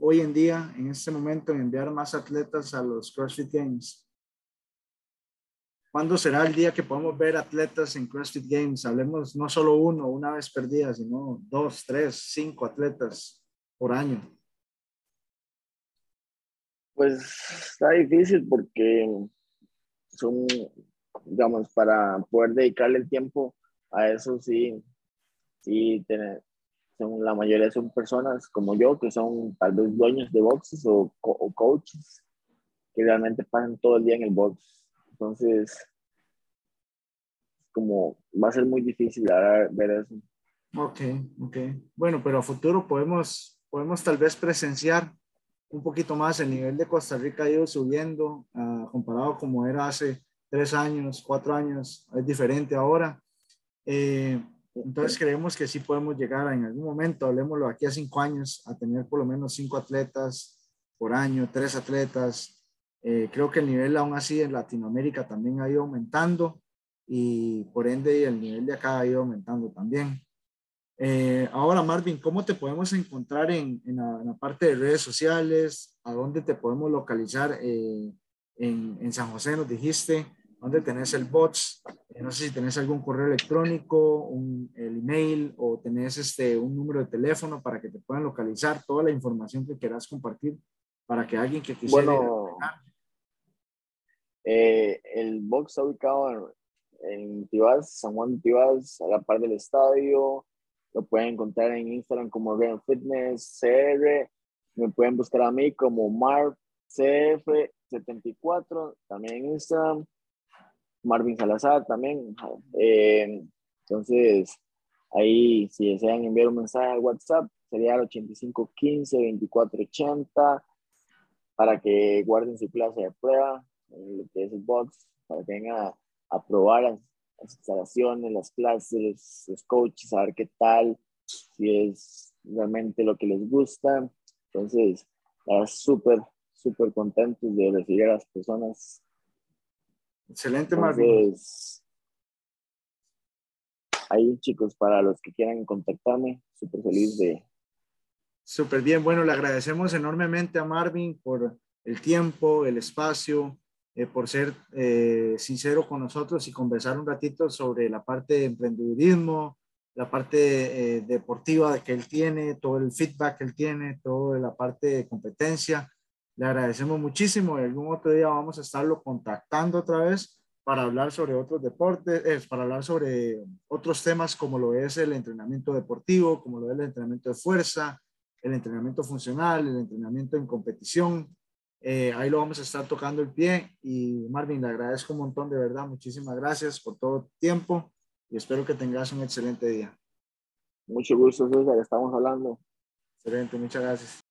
S1: hoy en día, en este momento, en enviar más atletas a los CrossFit Games? ¿Cuándo será el día que podamos ver atletas en CrossFit Games? Hablemos no solo uno, una vez perdida, sino dos, tres, cinco atletas por año.
S2: Pues está difícil porque son, digamos, para poder dedicarle el tiempo a eso, sí, sí, tener, son, la mayoría son personas como yo, que son tal vez dueños de boxes o, o coaches, que realmente pasan todo el día en el box entonces, como va a ser muy difícil ver eso.
S1: Ok, ok. Bueno, pero a futuro podemos, podemos tal vez presenciar un poquito más el nivel de Costa Rica ha ido subiendo uh, comparado como era hace tres años, cuatro años, es diferente ahora. Eh, entonces creemos que sí podemos llegar en algún momento, hablemoslo aquí a cinco años, a tener por lo menos cinco atletas por año, tres atletas, eh, creo que el nivel aún así en Latinoamérica también ha ido aumentando y por ende el nivel de acá ha ido aumentando también. Eh, ahora, Marvin, ¿cómo te podemos encontrar en, en, la, parte de redes sociales? ¿A dónde te podemos localizar? Eh, en, en, San José nos dijiste, ¿dónde tenés el bots? no sé si tenés algún correo electrónico, un, el email o tenés este, un número de teléfono para que te puedan localizar toda la información que quieras compartir para que alguien que quisiera...
S2: Bueno, eh, el box está ubicado en, Tibás, San Juan de Tibás, a la par del estadio. Lo pueden encontrar en Instagram como Real Fitness CR. Me pueden buscar a mí como MarCF74, también en Instagram. Marvin Salazar también. Eh, entonces, ahí si desean enviar un mensaje al WhatsApp, sería el 8515-2480 para que guarden su clase de prueba en lo que es el box, para que vengan a, probar las, instalaciones, las clases, los coaches, a ver qué tal, si es realmente lo que les gusta. Entonces, súper, súper contentos de recibir a las personas.
S1: Excelente, Marvin.
S2: Ahí, chicos, para los que quieran contactarme, súper feliz de...
S1: Súper bien, bueno, le agradecemos enormemente a Marvin por el tiempo, el espacio, eh, por ser eh, sincero con nosotros y conversar un ratito sobre la parte de emprendedurismo, la parte eh, deportiva que él tiene, todo el feedback que él tiene, toda la parte de competencia. Le agradecemos muchísimo y algún otro día vamos a estarlo contactando otra vez para hablar sobre otros deportes, para hablar sobre otros temas como lo es el entrenamiento deportivo, como lo es el entrenamiento de fuerza, el entrenamiento funcional, el entrenamiento en competición, eh, ahí lo vamos a estar tocando el pie y Marvin, le agradezco un montón de verdad. Muchísimas gracias por todo el tiempo y espero que tengas un excelente día.
S2: Mucho gusto, César. Estamos hablando.
S1: Excelente, muchas gracias.